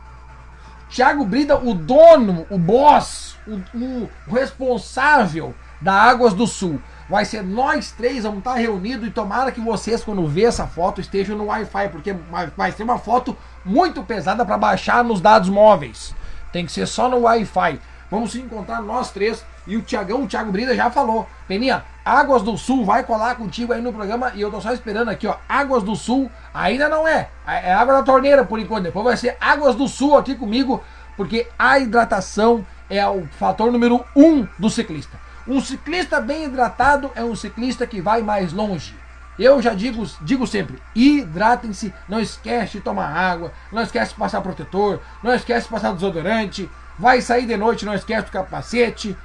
Speaker 1: Tiago Brida, o dono, o boss, o, o, responsável da Águas do Sul. Vai ser nós três, vamos estar reunidos e tomara que vocês, quando ver essa foto, estejam no Wi-Fi, porque vai ser uma foto muito pesada para baixar nos dados móveis. Tem que ser só no Wi-Fi. Vamos se encontrar nós três e o Tiagão, o Thiago Brida já falou. Peninha, Águas do Sul vai colar contigo aí no programa e eu tô só esperando aqui, ó. Águas do Sul ainda não é. É água da torneira por enquanto. Depois vai ser Águas do Sul aqui comigo, porque a hidratação é o fator número um do ciclista. Um ciclista bem hidratado é um ciclista que vai mais longe. Eu já digo, digo sempre, hidratem-se, não esquece de tomar água, não esquece de passar protetor, não esquece de passar desodorante, vai sair de noite, não esquece do capacete,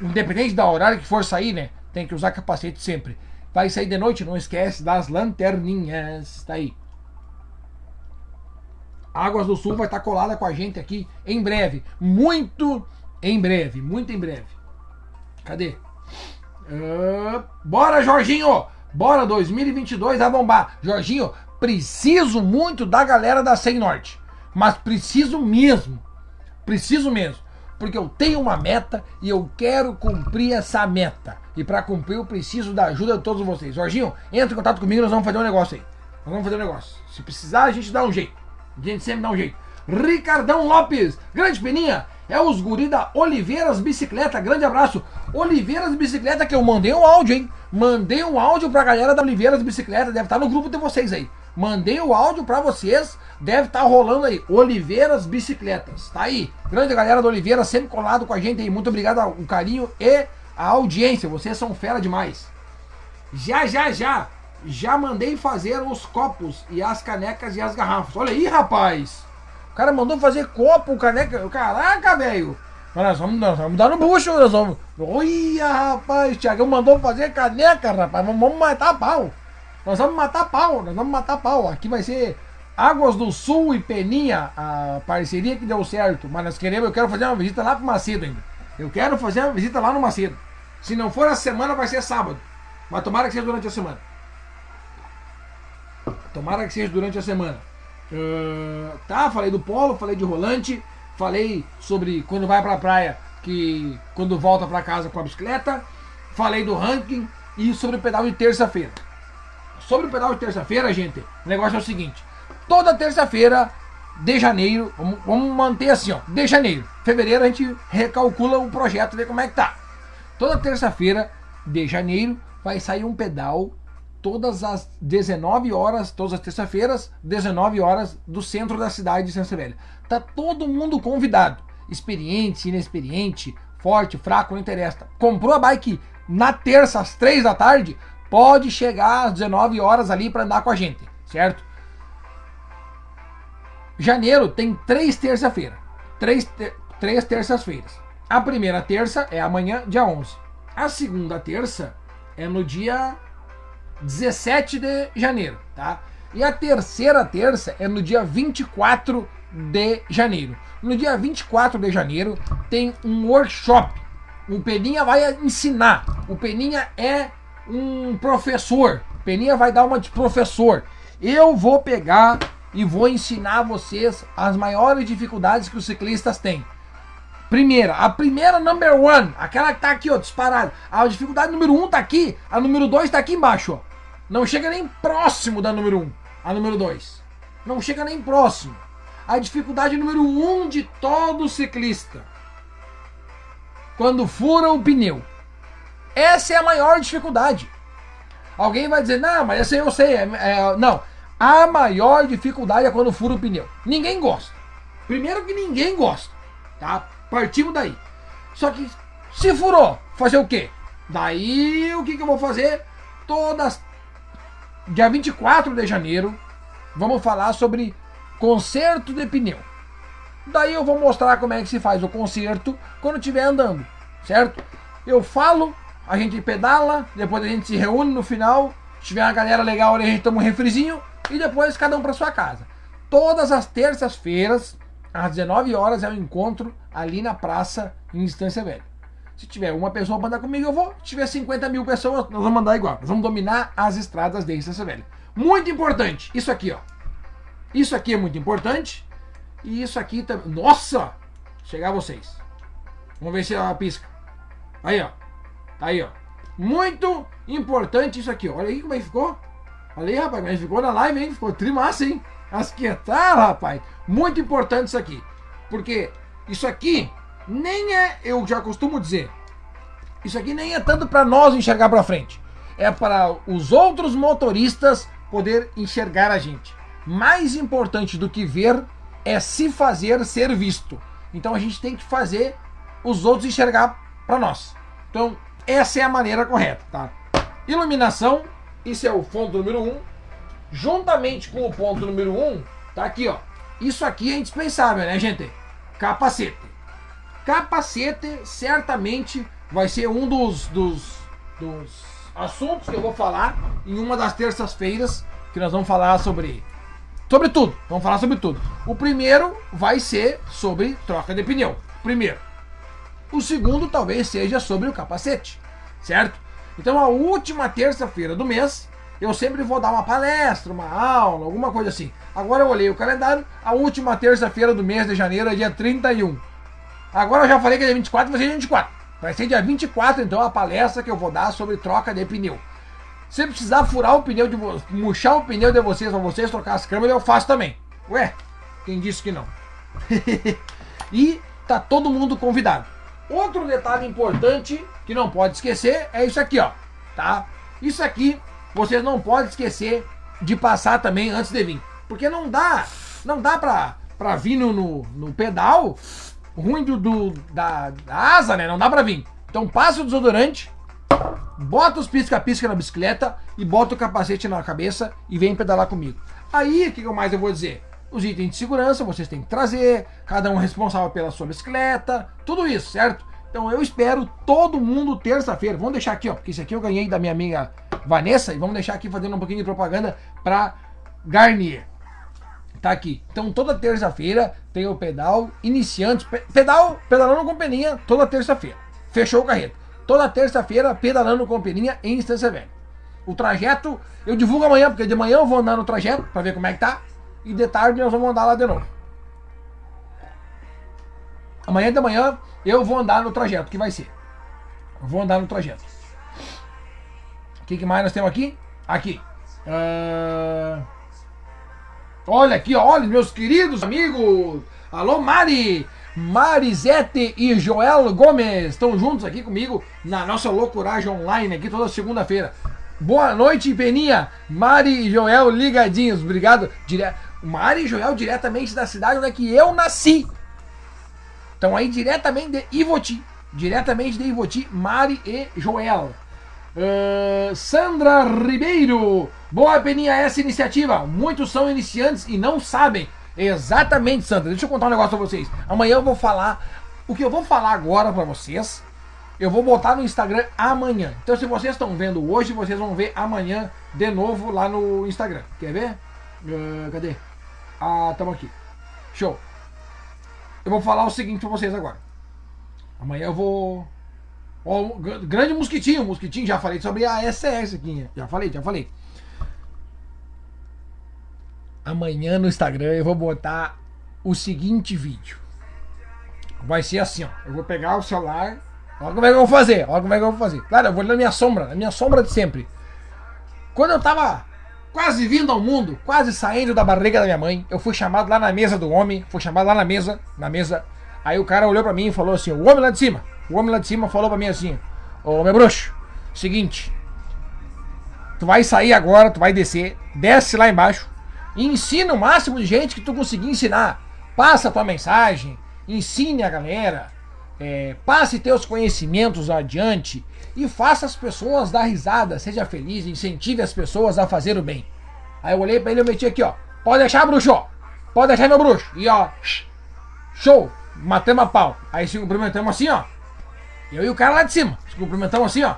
Speaker 1: independente da horário que for sair, né? Tem que usar capacete sempre. Vai sair de noite, não esquece das lanterninhas. Tá aí. Águas do Sul vai estar colada com a gente aqui em breve. Muito em breve. Muito em breve. Cadê? Uh, bora, Jorginho! Bora 2022 a bombar. Jorginho, preciso muito da galera da Sem Norte. Mas preciso mesmo. Preciso mesmo porque eu tenho uma meta e eu quero cumprir essa meta. E para cumprir eu preciso da ajuda de todos vocês. Jorginho, entra em contato comigo, nós vamos fazer um negócio aí. Nós vamos fazer um negócio. Se precisar, a gente dá um jeito. A gente sempre dá um jeito. Ricardão Lopes, grande peninha, é os guri da Oliveiras Bicicleta, grande abraço. Oliveiras Bicicleta que eu mandei um áudio, hein? Mandei um áudio pra galera da Oliveiras Bicicleta, deve estar no grupo de vocês aí. Mandei o áudio para vocês, deve estar tá rolando aí. Oliveiras Bicicletas, tá aí. Grande galera do Oliveira, sempre colado com a gente aí. Muito obrigado ao carinho e a audiência. Vocês são fera demais. Já, já, já. Já mandei fazer os copos e as canecas e as garrafas. Olha aí, rapaz. O cara mandou fazer copo, caneca. Caraca, velho. Nós vamos, nós vamos dar no bucho, nós vamos. Olha, rapaz, Thiagão mandou fazer caneca, rapaz. Vamos matar pau. Nós vamos matar pau, nós vamos matar pau. Aqui vai ser Águas do Sul e Peninha, a parceria que deu certo. Mas nós queremos, eu quero fazer uma visita lá pro Macedo ainda. Eu quero fazer uma visita lá no Macedo. Se não for a semana, vai ser sábado. Mas tomara que seja durante a semana. Tomara que seja durante a semana. Uh, tá, falei do polo, falei de rolante, falei sobre quando vai pra praia que quando volta para casa com a bicicleta, falei do ranking e sobre o pedal de terça-feira. Sobre o pedal de terça-feira, gente, o negócio é o seguinte: toda terça-feira de janeiro, vamos, manter assim, ó, de janeiro, fevereiro a gente recalcula o projeto, ver como é que tá. Toda terça-feira de janeiro vai sair um pedal todas as 19 horas, todas as terças-feiras, 19 horas do centro da cidade de Santa Severa. Tá todo mundo convidado, experiente, inexperiente, forte, fraco, não interessa. Comprou a bike na terça às 3 da tarde, pode chegar às 19 horas ali para andar com a gente, certo? Janeiro tem três terça-feira, três, ter, três terças-feiras. A primeira terça é amanhã, dia 11. A segunda terça é no dia 17 de janeiro, tá? E a terceira terça é no dia 24 de janeiro. No dia 24 de janeiro tem um workshop. O Peninha vai ensinar. O Peninha é um professor. Peninha vai dar uma de professor. Eu vou pegar e vou ensinar vocês as maiores dificuldades que os ciclistas têm. Primeira, a primeira number one, aquela que tá aqui, ó, disparada. A dificuldade número um tá aqui, a número dois tá aqui embaixo, ó. Não chega nem próximo da número um, a número dois. Não chega nem próximo. A dificuldade número um de todo ciclista. Quando fura o pneu. Essa é a maior dificuldade. Alguém vai dizer, não, mas essa eu sei. É, é, não, a maior dificuldade é quando fura o pneu. Ninguém gosta. Primeiro que ninguém gosta, tá? Partimos daí. Só que se furou, fazer o quê? Daí o que, que eu vou fazer? Todas. Dia 24 de janeiro, vamos falar sobre conserto de pneu. Daí eu vou mostrar como é que se faz o conserto quando estiver andando, certo? Eu falo, a gente pedala, depois a gente se reúne no final. Se tiver uma galera legal ali, a gente toma um refrizinho e depois cada um para sua casa. Todas as terças-feiras, às 19 horas, é o um encontro ali na praça em Instância Velha. Se tiver uma pessoa para andar comigo, eu vou. Se tiver 50 mil pessoas, nós vamos andar igual. Nós vamos dominar as estradas de Instância Velha. Muito importante, isso aqui, ó. Isso aqui é muito importante. E isso aqui também. Nossa! Chegar vocês. Vamos ver se ela pisca. Aí, ó. Tá aí, ó. Muito importante isso aqui, ó. Olha aí como é que ficou. Olha aí, rapaz, mas ficou na live, hein? Ficou trimassa, hein? Asquetar, rapaz. Muito importante isso aqui. Porque isso aqui nem é, eu já costumo dizer, isso aqui nem é tanto para nós enxergar para frente. É para os outros motoristas poder enxergar a gente. Mais importante do que ver é se fazer ser visto. Então a gente tem que fazer os outros enxergar para nós. Então, essa é a maneira correta, tá? Iluminação isso é o ponto número 1. Um. Juntamente com o ponto número 1, um, tá aqui, ó. Isso aqui é indispensável, né, gente? Capacete. Capacete certamente vai ser um dos, dos, dos assuntos que eu vou falar em uma das terças-feiras, que nós vamos falar sobre sobre tudo. Vamos falar sobre tudo. O primeiro vai ser sobre troca de pneu. Primeiro. O segundo talvez seja sobre o capacete, certo? Então, a última terça-feira do mês, eu sempre vou dar uma palestra, uma aula, alguma coisa assim. Agora eu olhei o calendário, a última terça-feira do mês de janeiro é dia 31. Agora eu já falei que é dia 24, vai ser dia 24. Vai ser dia 24, então, a palestra que eu vou dar sobre troca de pneu. Se precisar furar o pneu de murchar o pneu de vocês para vocês trocar as câmeras, eu faço também. Ué, quem disse que não? *laughs* e tá todo mundo convidado. Outro detalhe importante que não pode esquecer é isso aqui, ó, tá? Isso aqui vocês não podem esquecer de passar também antes de vir, porque não dá, não dá pra, pra vir no, no, no pedal ruim do, do da, da, asa, né? Não dá pra vir. Então passa o desodorante, bota os pisca-pisca na bicicleta e bota o capacete na cabeça e vem pedalar comigo. Aí, o que mais eu vou dizer? Os itens de segurança vocês têm que trazer, cada um responsável pela sua bicicleta, tudo isso, certo? Então eu espero todo mundo terça-feira. Vamos deixar aqui, ó, porque esse aqui eu ganhei da minha amiga Vanessa e vamos deixar aqui fazendo um pouquinho de propaganda para Garnier. Tá aqui. Então toda terça-feira tem o pedal iniciante, pedal pedalando com peninha toda terça-feira. Fechou o carreto. Toda terça-feira pedalando com peninha em Instância Velha. O trajeto eu divulgo amanhã, porque de manhã eu vou andar no trajeto para ver como é que tá e de tarde nós vamos andar lá de novo. Amanhã de manhã eu vou andar no trajeto, que vai ser. Eu vou andar no trajeto. O que, que mais nós temos aqui? Aqui. Uh... Olha aqui, olha, meus queridos amigos. Alô, Mari. Marisete e Joel Gomes estão juntos aqui comigo na nossa loucuragem online aqui toda segunda-feira. Boa noite, Peninha. Mari e Joel ligadinhos. Obrigado. Dire... Mari e Joel diretamente da cidade onde é que eu nasci. Estão aí diretamente de Ivoti. Diretamente de Ivoti, Mari e Joel. Uh, Sandra Ribeiro. Boa, Peninha, essa iniciativa. Muitos são iniciantes e não sabem. Exatamente, Sandra. Deixa eu contar um negócio pra vocês. Amanhã eu vou falar. O que eu vou falar agora pra vocês, eu vou botar no Instagram amanhã. Então, se vocês estão vendo hoje, vocês vão ver amanhã de novo lá no Instagram. Quer ver? Uh, cadê? Ah, estamos aqui. Show. Eu vou falar o seguinte pra vocês agora. Amanhã eu vou. Ó, grande mosquitinho, mosquitinho, já falei sobre a SS aqui. Já falei, já falei. Amanhã no Instagram eu vou botar o seguinte vídeo. Vai ser assim, ó. Eu vou pegar o celular. Olha como é que eu vou fazer. Olha como é que eu vou fazer. Claro, eu vou na minha sombra, na minha sombra de sempre. Quando eu tava quase vindo ao mundo, quase saindo da barriga da minha mãe, eu fui chamado lá na mesa do homem, fui chamado lá na mesa, na mesa. Aí o cara olhou para mim e falou assim: "O homem lá de cima". O homem lá de cima falou para mim assim: "Ô, meu bruxo, seguinte, tu vai sair agora, tu vai descer, desce lá embaixo e ensina o máximo de gente que tu conseguir ensinar. Passa a tua mensagem, ensine a galera, é, passe teus conhecimentos adiante e faça as pessoas dar risada, seja feliz, incentive as pessoas a fazer o bem. Aí eu olhei pra ele e meti aqui, ó. Pode deixar, bruxo! Pode deixar, meu bruxo! E ó, show! Matamos a pau. Aí se cumprimentamos assim, ó. Eu e o cara lá de cima. Se cumprimentamos assim, ó.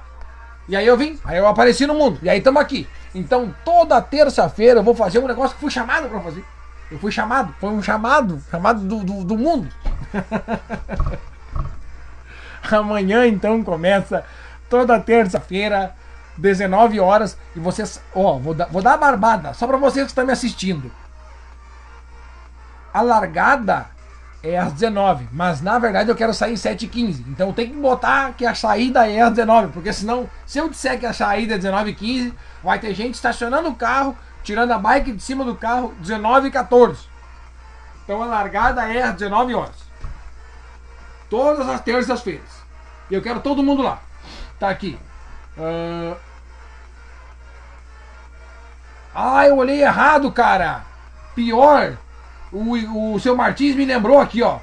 Speaker 1: E aí eu vim, aí eu apareci no mundo. E aí estamos aqui. Então toda terça-feira eu vou fazer um negócio que fui chamado para fazer. Eu fui chamado, foi um chamado, chamado do, do, do mundo. *laughs* Amanhã então começa toda terça-feira, 19 horas. E vocês, ó, vou dar, vou dar a barbada, só para vocês que estão me assistindo. A largada é às 19, mas na verdade eu quero sair 7h15. Então tem que botar que a saída é às 19, porque senão, se eu disser que a saída é 19h15, vai ter gente estacionando o carro, tirando a bike de cima do carro 19h14. Então a largada é às 19 horas. Todas as terças-feiras. E eu quero todo mundo lá. Tá aqui. Uh... Ah, eu olhei errado, cara. Pior. O, o seu Martins me lembrou aqui, ó.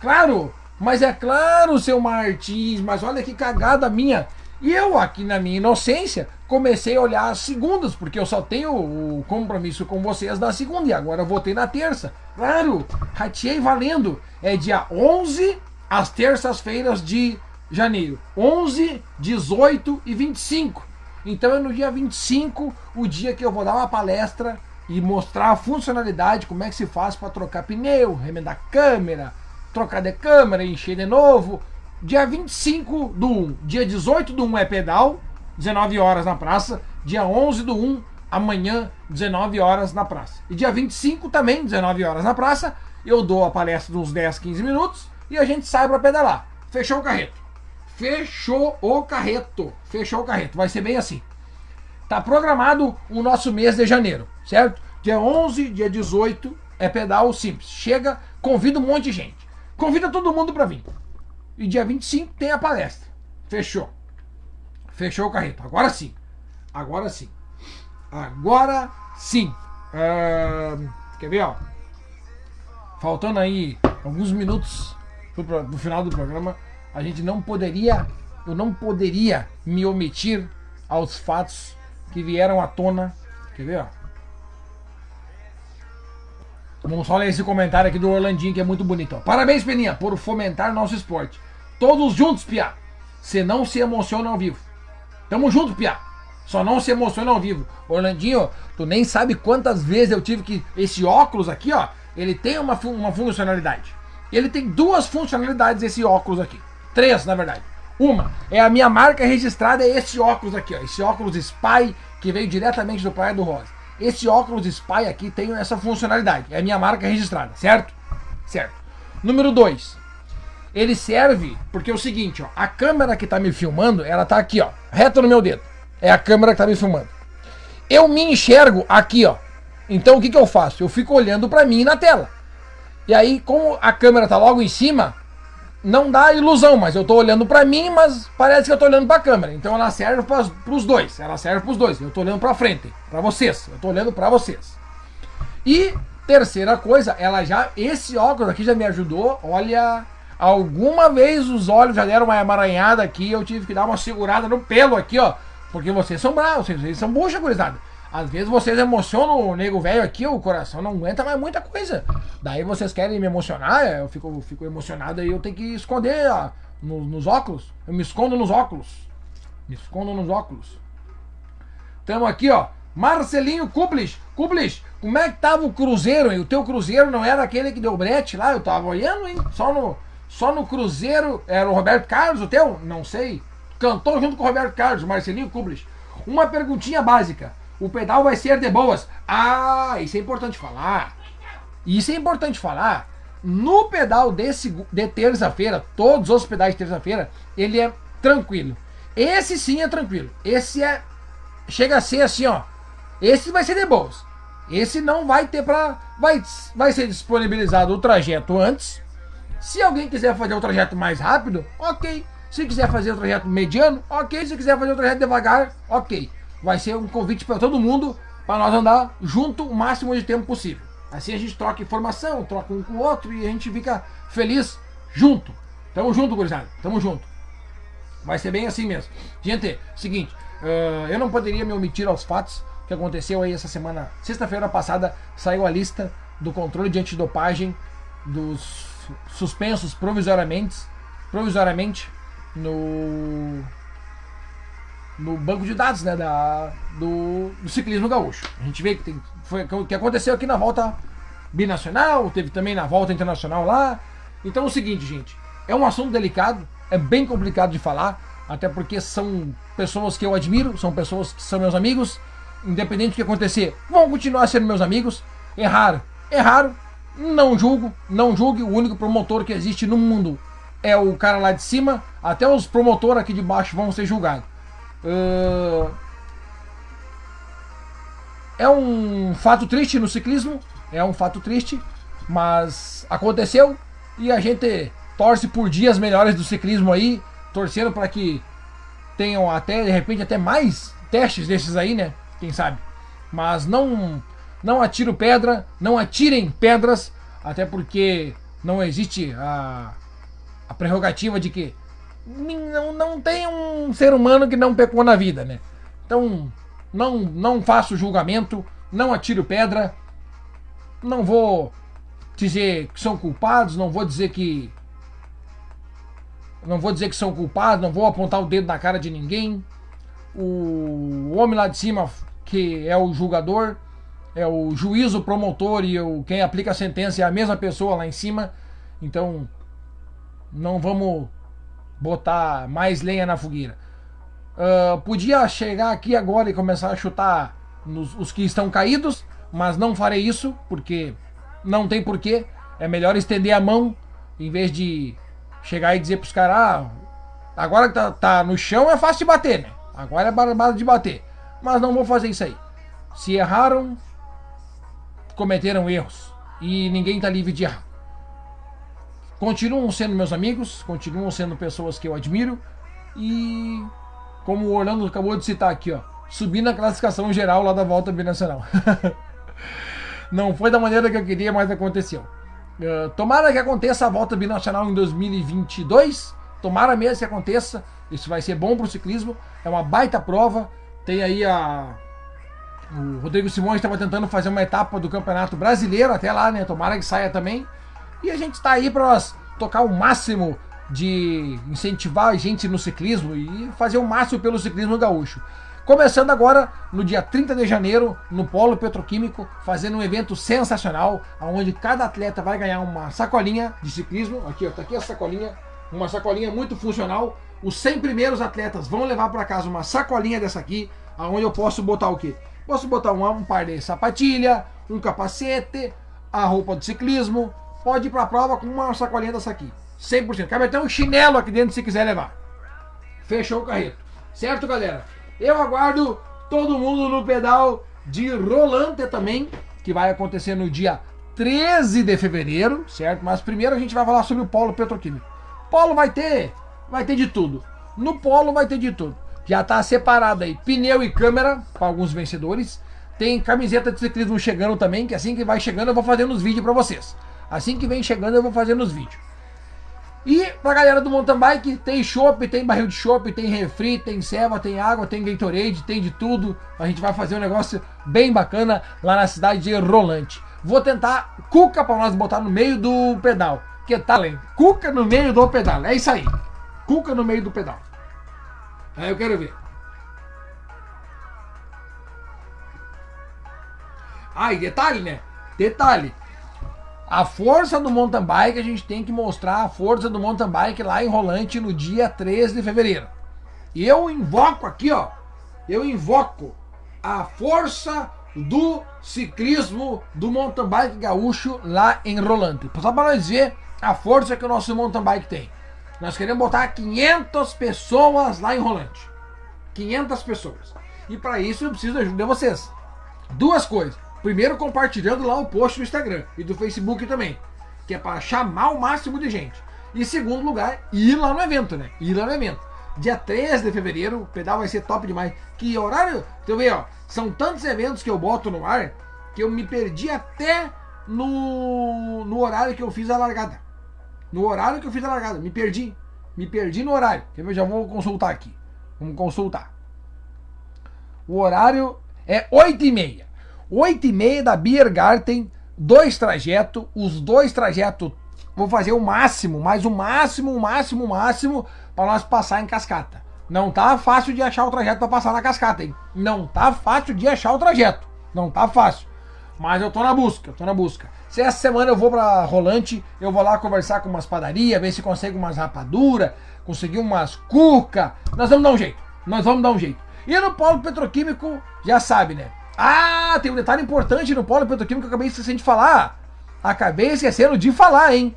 Speaker 1: Claro, mas é claro, seu Martins, mas olha que cagada minha. E eu, aqui na minha inocência, comecei a olhar as segundas, porque eu só tenho o compromisso com vocês na segunda e agora votei na terça. Claro, rateei valendo. É dia 11 às terças-feiras de janeiro. 11, 18 e 25. Então é no dia 25 o dia que eu vou dar uma palestra e mostrar a funcionalidade, como é que se faz para trocar pneu, remendar câmera, trocar de câmera, encher de novo. Dia 25 do 1, dia 18 do 1 é pedal, 19 horas na praça. Dia 11 do 1, amanhã, 19 horas na praça. E dia 25 também, 19 horas na praça. Eu dou a palestra de uns 10, 15 minutos e a gente sai para pedalar. Fechou o carreto. Fechou o carreto. Fechou o carreto. Vai ser bem assim. Tá programado o nosso mês de janeiro, certo? Dia 11, dia 18 é pedal simples. Chega, convida um monte de gente. Convida todo mundo para vir. E dia 25 tem a palestra. Fechou. Fechou o carreto. Agora sim. Agora sim. Agora sim. Uh, quer ver, ó? Faltando aí alguns minutos pro, final do programa a gente não poderia, eu não poderia me omitir aos fatos que vieram à tona. Quer ver, ó? Vamos só ler esse comentário aqui do Orlandinho que é muito bonito. Ó. Parabéns, Peninha, por fomentar nosso esporte. Todos juntos, Pia. Você não se emociona ao vivo. Tamo junto, Pia. Só não se emociona ao vivo. Orlandinho, tu nem sabe quantas vezes eu tive que. Esse óculos aqui, ó, ele tem uma, uma funcionalidade. Ele tem duas funcionalidades, esse óculos aqui. Três, na verdade. Uma é a minha marca registrada, é esse óculos aqui, ó. Esse óculos Spy que veio diretamente do Praia do Rosa. Esse óculos Spy aqui tem essa funcionalidade. É a minha marca registrada, certo? Certo. Número 2. ele serve porque é o seguinte, ó, a câmera que tá me filmando, ela tá aqui, ó, reto no meu dedo. É a câmera que tá me filmando. Eu me enxergo aqui, ó. Então o que que eu faço? Eu fico olhando para mim na tela. E aí, como a câmera tá logo em cima, não dá ilusão, mas eu tô olhando para mim, mas parece que eu tô olhando para a câmera. Então ela serve para os dois. Ela serve para os dois. Eu tô olhando para frente, para vocês. Eu tô olhando para vocês. E terceira coisa, ela já esse óculos aqui já me ajudou. Olha, alguma vez os olhos já deram uma emaranhada aqui, eu tive que dar uma segurada no pelo aqui, ó, porque vocês são bravos, vocês são bucha, gurizada. Às vezes vocês emocionam o nego velho aqui, o coração não aguenta mais muita coisa. Daí vocês querem me emocionar, eu fico, fico emocionado e eu tenho que esconder ó, no, nos óculos. Eu me escondo nos óculos. Me escondo nos óculos. Tamo aqui, ó. Marcelinho Kublis. Kublis, como é que tava o Cruzeiro, hein? O teu Cruzeiro não era aquele que deu brete lá? Eu tava olhando, hein? Só no, só no Cruzeiro. Era o Roberto Carlos, o teu? Não sei. Cantou junto com o Roberto Carlos, Marcelinho Kublis. Uma perguntinha básica. O pedal vai ser de boas. Ah, isso é importante falar. Isso é importante falar. No pedal desse, de terça-feira, todos os pedais de terça-feira, ele é tranquilo. Esse sim é tranquilo. Esse é. Chega a ser assim, ó. Esse vai ser de boas. Esse não vai ter pra. Vai, vai ser disponibilizado o trajeto antes. Se alguém quiser fazer o trajeto mais rápido, ok. Se quiser fazer o trajeto mediano, ok. Se quiser fazer o trajeto devagar, ok vai ser um convite para todo mundo para nós andar junto o máximo de tempo possível. Assim a gente troca informação, troca um com o outro e a gente fica feliz junto. Tamo junto, gurizada. Tamo junto. Vai ser bem assim mesmo. Gente, seguinte, uh, eu não poderia me omitir aos fatos que aconteceu aí essa semana. Sexta-feira passada saiu a lista do controle de antidopagem dos suspensos provisoriamente, provisoriamente no no banco de dados né, da, do, do, ciclismo gaúcho. A gente vê que tem, foi o que aconteceu aqui na volta binacional, teve também na volta internacional lá. Então é o seguinte, gente, é um assunto delicado, é bem complicado de falar, até porque são pessoas que eu admiro, são pessoas que são meus amigos, independente do que acontecer, vão continuar sendo meus amigos. Erraram, erraram, não julgo, não julgue, o único promotor que existe no mundo é o cara lá de cima, até os promotores aqui de baixo vão ser julgados. Uh, é um fato triste no ciclismo, é um fato triste, mas aconteceu e a gente torce por dias melhores do ciclismo aí, torcendo para que tenham até de repente até mais testes desses aí, né? Quem sabe? Mas não não atiro pedra, não atirem pedras, até porque não existe a, a prerrogativa de que não, não tem um ser humano que não pecou na vida, né? Então, não, não faço julgamento, não atiro pedra, não vou dizer que são culpados, não vou dizer que. Não vou dizer que são culpados, não vou apontar o dedo na cara de ninguém. O homem lá de cima, que é o julgador, é o juiz, o promotor e o, quem aplica a sentença é a mesma pessoa lá em cima. Então, não vamos botar mais lenha na fogueira. Uh, podia chegar aqui agora e começar a chutar nos, os que estão caídos, mas não farei isso porque não tem porquê. É melhor estender a mão em vez de chegar e dizer pros caras: ah, agora que tá, tá, no chão é fácil de bater, né? Agora é barbado de bater. Mas não vou fazer isso aí. Se erraram, cometeram erros. E ninguém tá livre de errar continuam sendo meus amigos, continuam sendo pessoas que eu admiro e como o Orlando acabou de citar aqui, ó, subir na classificação geral lá da volta binacional. *laughs* Não foi da maneira que eu queria, mas aconteceu. Uh, tomara que aconteça a volta binacional em 2022. Tomara mesmo que aconteça. Isso vai ser bom para o ciclismo. É uma baita prova. Tem aí a. O Rodrigo Simões estava tentando fazer uma etapa do Campeonato Brasileiro até lá, né? Tomara que saia também. E a gente está aí para tocar o máximo de incentivar a gente no ciclismo e fazer o máximo pelo ciclismo gaúcho. Começando agora no dia 30 de janeiro, no Polo Petroquímico, fazendo um evento sensacional, onde cada atleta vai ganhar uma sacolinha de ciclismo. Aqui, ó, tá aqui a sacolinha, uma sacolinha muito funcional. Os 100 primeiros atletas vão levar para casa uma sacolinha dessa aqui, onde eu posso botar o quê? Posso botar um, um par de sapatilha, um capacete, a roupa do ciclismo, pode ir para a prova com uma sacolinha dessa aqui. 100%. Cabe até um chinelo aqui dentro se quiser levar. Fechou o carreto. Certo, galera? Eu aguardo todo mundo no pedal de Rolante também, que vai acontecer no dia 13 de fevereiro, certo? Mas primeiro a gente vai falar sobre o polo petroquímico. Polo vai ter, vai ter de tudo. No polo vai ter de tudo. Já tá separado aí pneu e câmera para alguns vencedores. Tem camiseta de ciclismo chegando também, que assim que vai chegando eu vou fazendo os vídeos para vocês. Assim que vem chegando eu vou fazendo os vídeos. E pra galera do mountain bike, tem chopp, tem barril de chopp, tem refri, tem ceva, tem água, tem Gatorade, tem de tudo. A gente vai fazer um negócio bem bacana lá na cidade de Rolante. Vou tentar cuca para nós botar no meio do pedal. Que tal, hein? Cuca no meio do pedal. É isso aí. Cuca no meio do pedal. Aí eu quero ver. Ah, detalhe, né? Detalhe. A força do mountain bike, a gente tem que mostrar a força do mountain bike lá em Rolante no dia 13 de fevereiro. E eu invoco aqui, ó. Eu invoco a força do ciclismo do mountain bike gaúcho lá em Rolante. Só para nós ver a força que o nosso mountain bike tem. Nós queremos botar 500 pessoas lá em Rolante. 500 pessoas. E para isso eu preciso da ajuda de vocês. Duas coisas. Primeiro, compartilhando lá o post do Instagram e do Facebook também, que é para chamar o máximo de gente. E segundo lugar, ir lá no evento, né? Ir lá no evento. Dia 13 de fevereiro, o pedal vai ser top demais. Que horário? Tu vê, ó, são tantos eventos que eu boto no ar que eu me perdi até no, no horário que eu fiz a largada. No horário que eu fiz a largada, me perdi. Me perdi no horário. Ver? Já vou consultar aqui. Vamos consultar. O horário é 8 e meia. 8 e meia da Biergarten, dois trajetos, os dois trajetos, vou fazer o máximo, mas o máximo, o máximo, o máximo, para nós passar em cascata. Não tá fácil de achar o trajeto para passar na cascata, hein? Não tá fácil de achar o trajeto. Não tá fácil. Mas eu tô na busca, tô na busca. Se essa semana eu vou pra Rolante, eu vou lá conversar com umas padarias, ver se consigo umas rapadura, conseguir umas cuca. Nós vamos dar um jeito. Nós vamos dar um jeito. E no polo petroquímico, já sabe, né? Ah, tem um detalhe importante no polo petroquímico que eu acabei esquecendo de falar. Acabei esquecendo de falar, hein?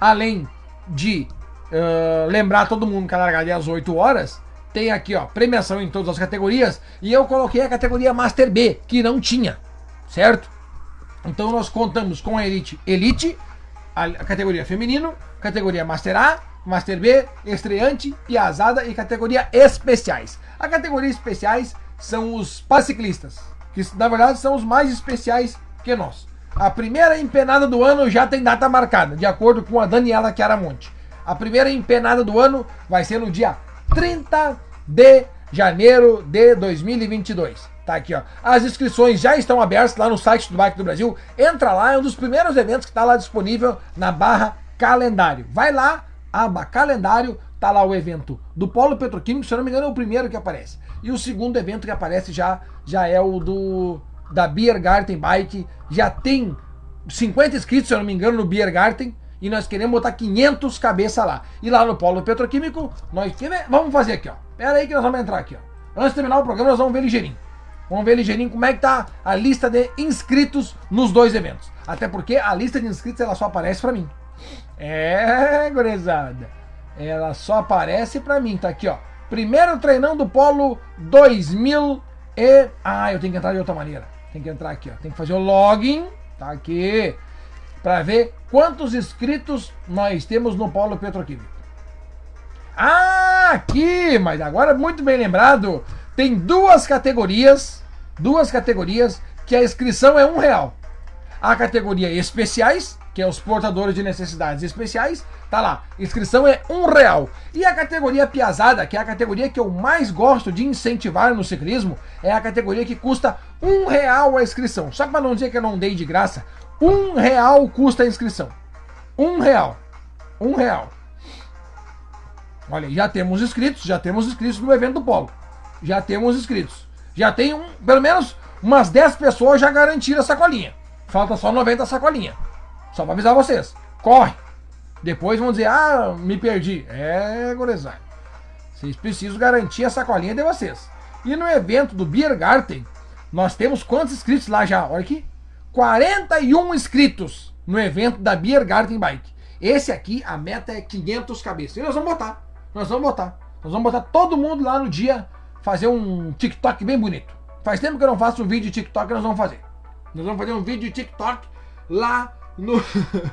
Speaker 1: Além de uh, lembrar todo mundo que a largada é às 8 horas, tem aqui, ó, premiação em todas as categorias. E eu coloquei a categoria Master B, que não tinha, certo? Então nós contamos com a Elite Elite, a, categoria feminino, categoria Master A, Master B, estreante, piazada e categoria especiais. A categoria especiais são os paraciclistas que na verdade são os mais especiais que nós. A primeira empenada do ano já tem data marcada, de acordo com a Daniela Chiaramonte. A primeira empenada do ano vai ser no dia 30 de janeiro de 2022. Tá aqui, ó. As inscrições já estão abertas lá no site do Bike do Brasil. Entra lá, é um dos primeiros eventos que está lá disponível na barra calendário. Vai lá, aba calendário, tá lá o evento do Polo Petroquímico, se eu não me engano é o primeiro que aparece. E o segundo evento que aparece já, já é o do da Biergarten Bike. Já tem 50 inscritos, se eu não me engano, no Biergarten. E nós queremos botar 500 cabeça lá. E lá no Polo Petroquímico, nós vamos fazer aqui, ó. Pera aí que nós vamos entrar aqui, ó. Antes de terminar o programa, nós vamos ver ligeirinho. Vamos ver ligeirinho como é que tá a lista de inscritos nos dois eventos. Até porque a lista de inscritos ela só aparece para mim. É, gurizada. Ela só aparece para mim, tá aqui, ó. Primeiro treinão do Polo 2000 e... Ah, eu tenho que entrar de outra maneira. Tem que entrar aqui, ó. Tem que fazer o login, tá aqui, para ver quantos inscritos nós temos no Polo Petroquímico. Ah, aqui, mas agora muito bem lembrado, tem duas categorias, duas categorias que a inscrição é um real. A categoria especiais que é os portadores de necessidades especiais, tá lá. Inscrição é um real. E a categoria piazada, que é a categoria que eu mais gosto de incentivar no ciclismo, é a categoria que custa um real a inscrição. Só para não dizer que eu não dei de graça, um real custa a inscrição. Um real. Um real. Olha, já temos inscritos, já temos inscritos no evento do Polo. Já temos inscritos. Já tem um, pelo menos umas 10 pessoas já garantiram a sacolinha. Falta só 90 sacolinha. Só pra avisar vocês. Corre! Depois vão dizer, ah, me perdi. É, gurizada. Vocês precisam garantir a sacolinha de vocês. E no evento do Biergarten, nós temos quantos inscritos lá já? Olha aqui. 41 inscritos no evento da Biergarten Bike. Esse aqui, a meta é 500 cabeças. E nós vamos botar. Nós vamos botar. Nós vamos botar todo mundo lá no dia fazer um TikTok bem bonito. Faz tempo que eu não faço um vídeo de TikTok, nós vamos fazer. Nós vamos fazer um vídeo de TikTok lá no.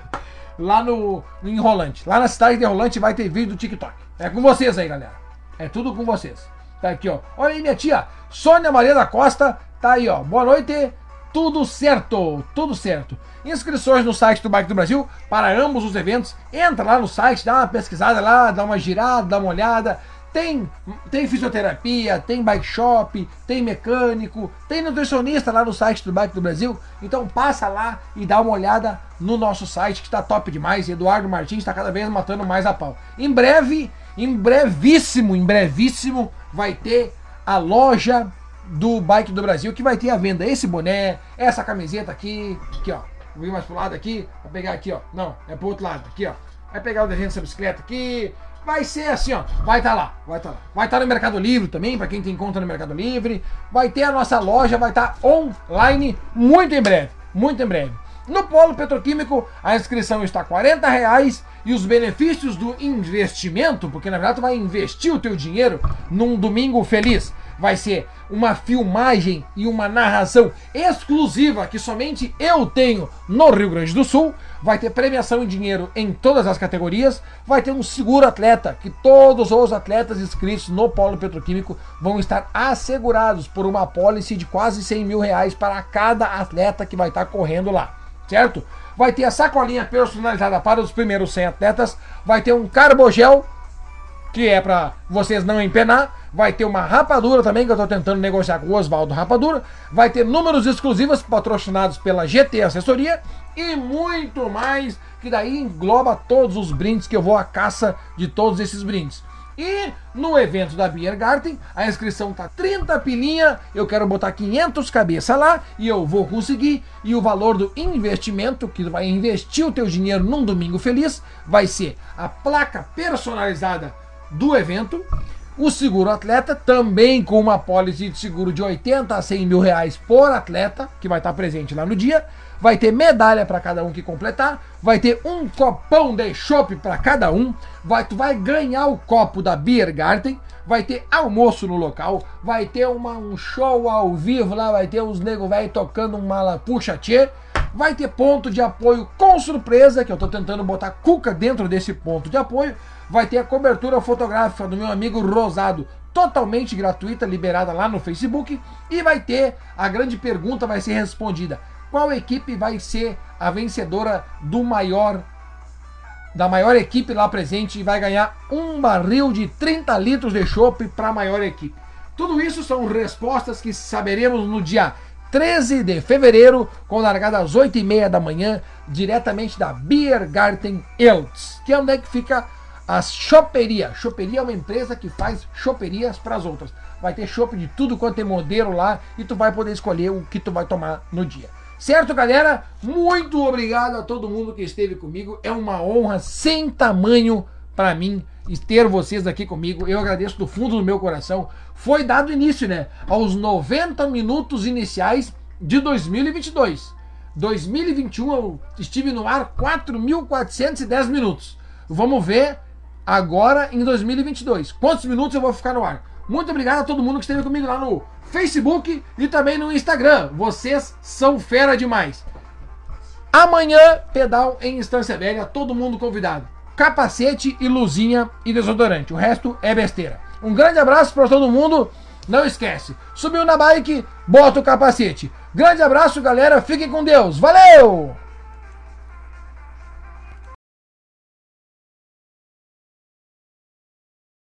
Speaker 1: *laughs* lá no, no Enrolante. Lá na cidade de Enrolante vai ter vídeo do TikTok. É com vocês aí, galera. É tudo com vocês. Tá aqui, ó. Olha aí, minha tia. Sônia Maria da Costa. Tá aí, ó. Boa noite. Tudo certo. Tudo certo. Inscrições no site do Bike do Brasil para ambos os eventos. Entra lá no site, dá uma pesquisada lá, dá uma girada, dá uma olhada. Tem, tem fisioterapia, tem bike shop, tem mecânico, tem nutricionista lá no site do Bike do Brasil. Então passa lá e dá uma olhada no nosso site que está top demais. Eduardo Martins está cada vez matando mais a pau. Em breve, em brevíssimo, em brevíssimo, vai ter a loja do Bike do Brasil que vai ter a venda esse boné, essa camiseta aqui, aqui ó. Vou vir mais pro lado aqui, vou pegar aqui ó. Não, é pro outro lado, aqui ó. Vai pegar o desenho dessa bicicleta aqui, vai ser assim, ó. Vai estar tá lá, vai estar tá lá. Vai estar tá no Mercado Livre também, para quem tem conta no Mercado Livre. Vai ter a nossa loja, vai estar tá online muito em breve, muito em breve. No Polo Petroquímico, a inscrição está R$ reais e os benefícios do investimento, porque na verdade tu vai investir o teu dinheiro num domingo feliz vai ser uma filmagem e uma narração exclusiva que somente eu tenho no Rio Grande do Sul. Vai ter premiação em dinheiro em todas as categorias. Vai ter um seguro atleta, que todos os atletas inscritos no Polo Petroquímico vão estar assegurados por uma apólice de quase 100 mil reais para cada atleta que vai estar correndo lá, certo? Vai ter a sacolinha personalizada para os primeiros 100 atletas. Vai ter um carbogel que é para vocês não empenar. Vai ter uma rapadura também, que eu estou tentando negociar com o Oswaldo Rapadura. Vai ter números exclusivos patrocinados pela GT Assessoria e muito mais, que daí engloba todos os brindes que eu vou à caça de todos esses brindes. E no evento da Biergarten, a inscrição tá 30 pilinha, eu quero botar 500 cabeça lá e eu vou conseguir. E o valor do investimento, que vai investir o teu dinheiro num domingo feliz, vai ser a placa personalizada do evento. O seguro atleta também com uma pólice de seguro de 80 a 100 mil reais por atleta, que vai estar presente lá no dia. Vai ter medalha para cada um que completar. Vai ter um copão de chopp para cada um. Vai, tu vai ganhar o copo da Beer Garden. Vai ter almoço no local. Vai ter uma, um show ao vivo lá. Vai ter os nego velho tocando um mala puxa tchê. Vai ter ponto de apoio com surpresa, que eu estou tentando botar cuca dentro desse ponto de apoio vai ter a cobertura fotográfica do meu amigo Rosado, totalmente gratuita, liberada lá no Facebook, e vai ter a grande pergunta vai ser respondida: qual equipe vai ser a vencedora do maior da maior equipe lá presente e vai ganhar um barril de 30 litros de chopp para a maior equipe. Tudo isso são respostas que saberemos no dia 13 de fevereiro, com largada às 8h30 da manhã, diretamente da Biergarten Eltz, que é onde é que fica a Choperia. Choperia é uma empresa que faz choperias para as outras. Vai ter chopp de tudo quanto é modelo lá e tu vai poder escolher o que tu vai tomar no dia. Certo, galera? Muito obrigado a todo mundo que esteve comigo. É uma honra sem tamanho para mim ter vocês aqui comigo. Eu agradeço do fundo do meu coração. Foi dado início, né, aos 90 minutos iniciais de 2022. 2021 eu estive no ar 4.410 minutos. Vamos ver agora em 2022. Quantos minutos eu vou ficar no ar? Muito obrigado a todo mundo que esteve comigo lá no Facebook e também no Instagram. Vocês são fera demais. Amanhã, pedal em Instância Velha, todo mundo convidado. Capacete e luzinha e desodorante. O resto é besteira. Um grande abraço para todo mundo. Não esquece, subiu na bike, bota o capacete. Grande abraço, galera. Fiquem com Deus. Valeu!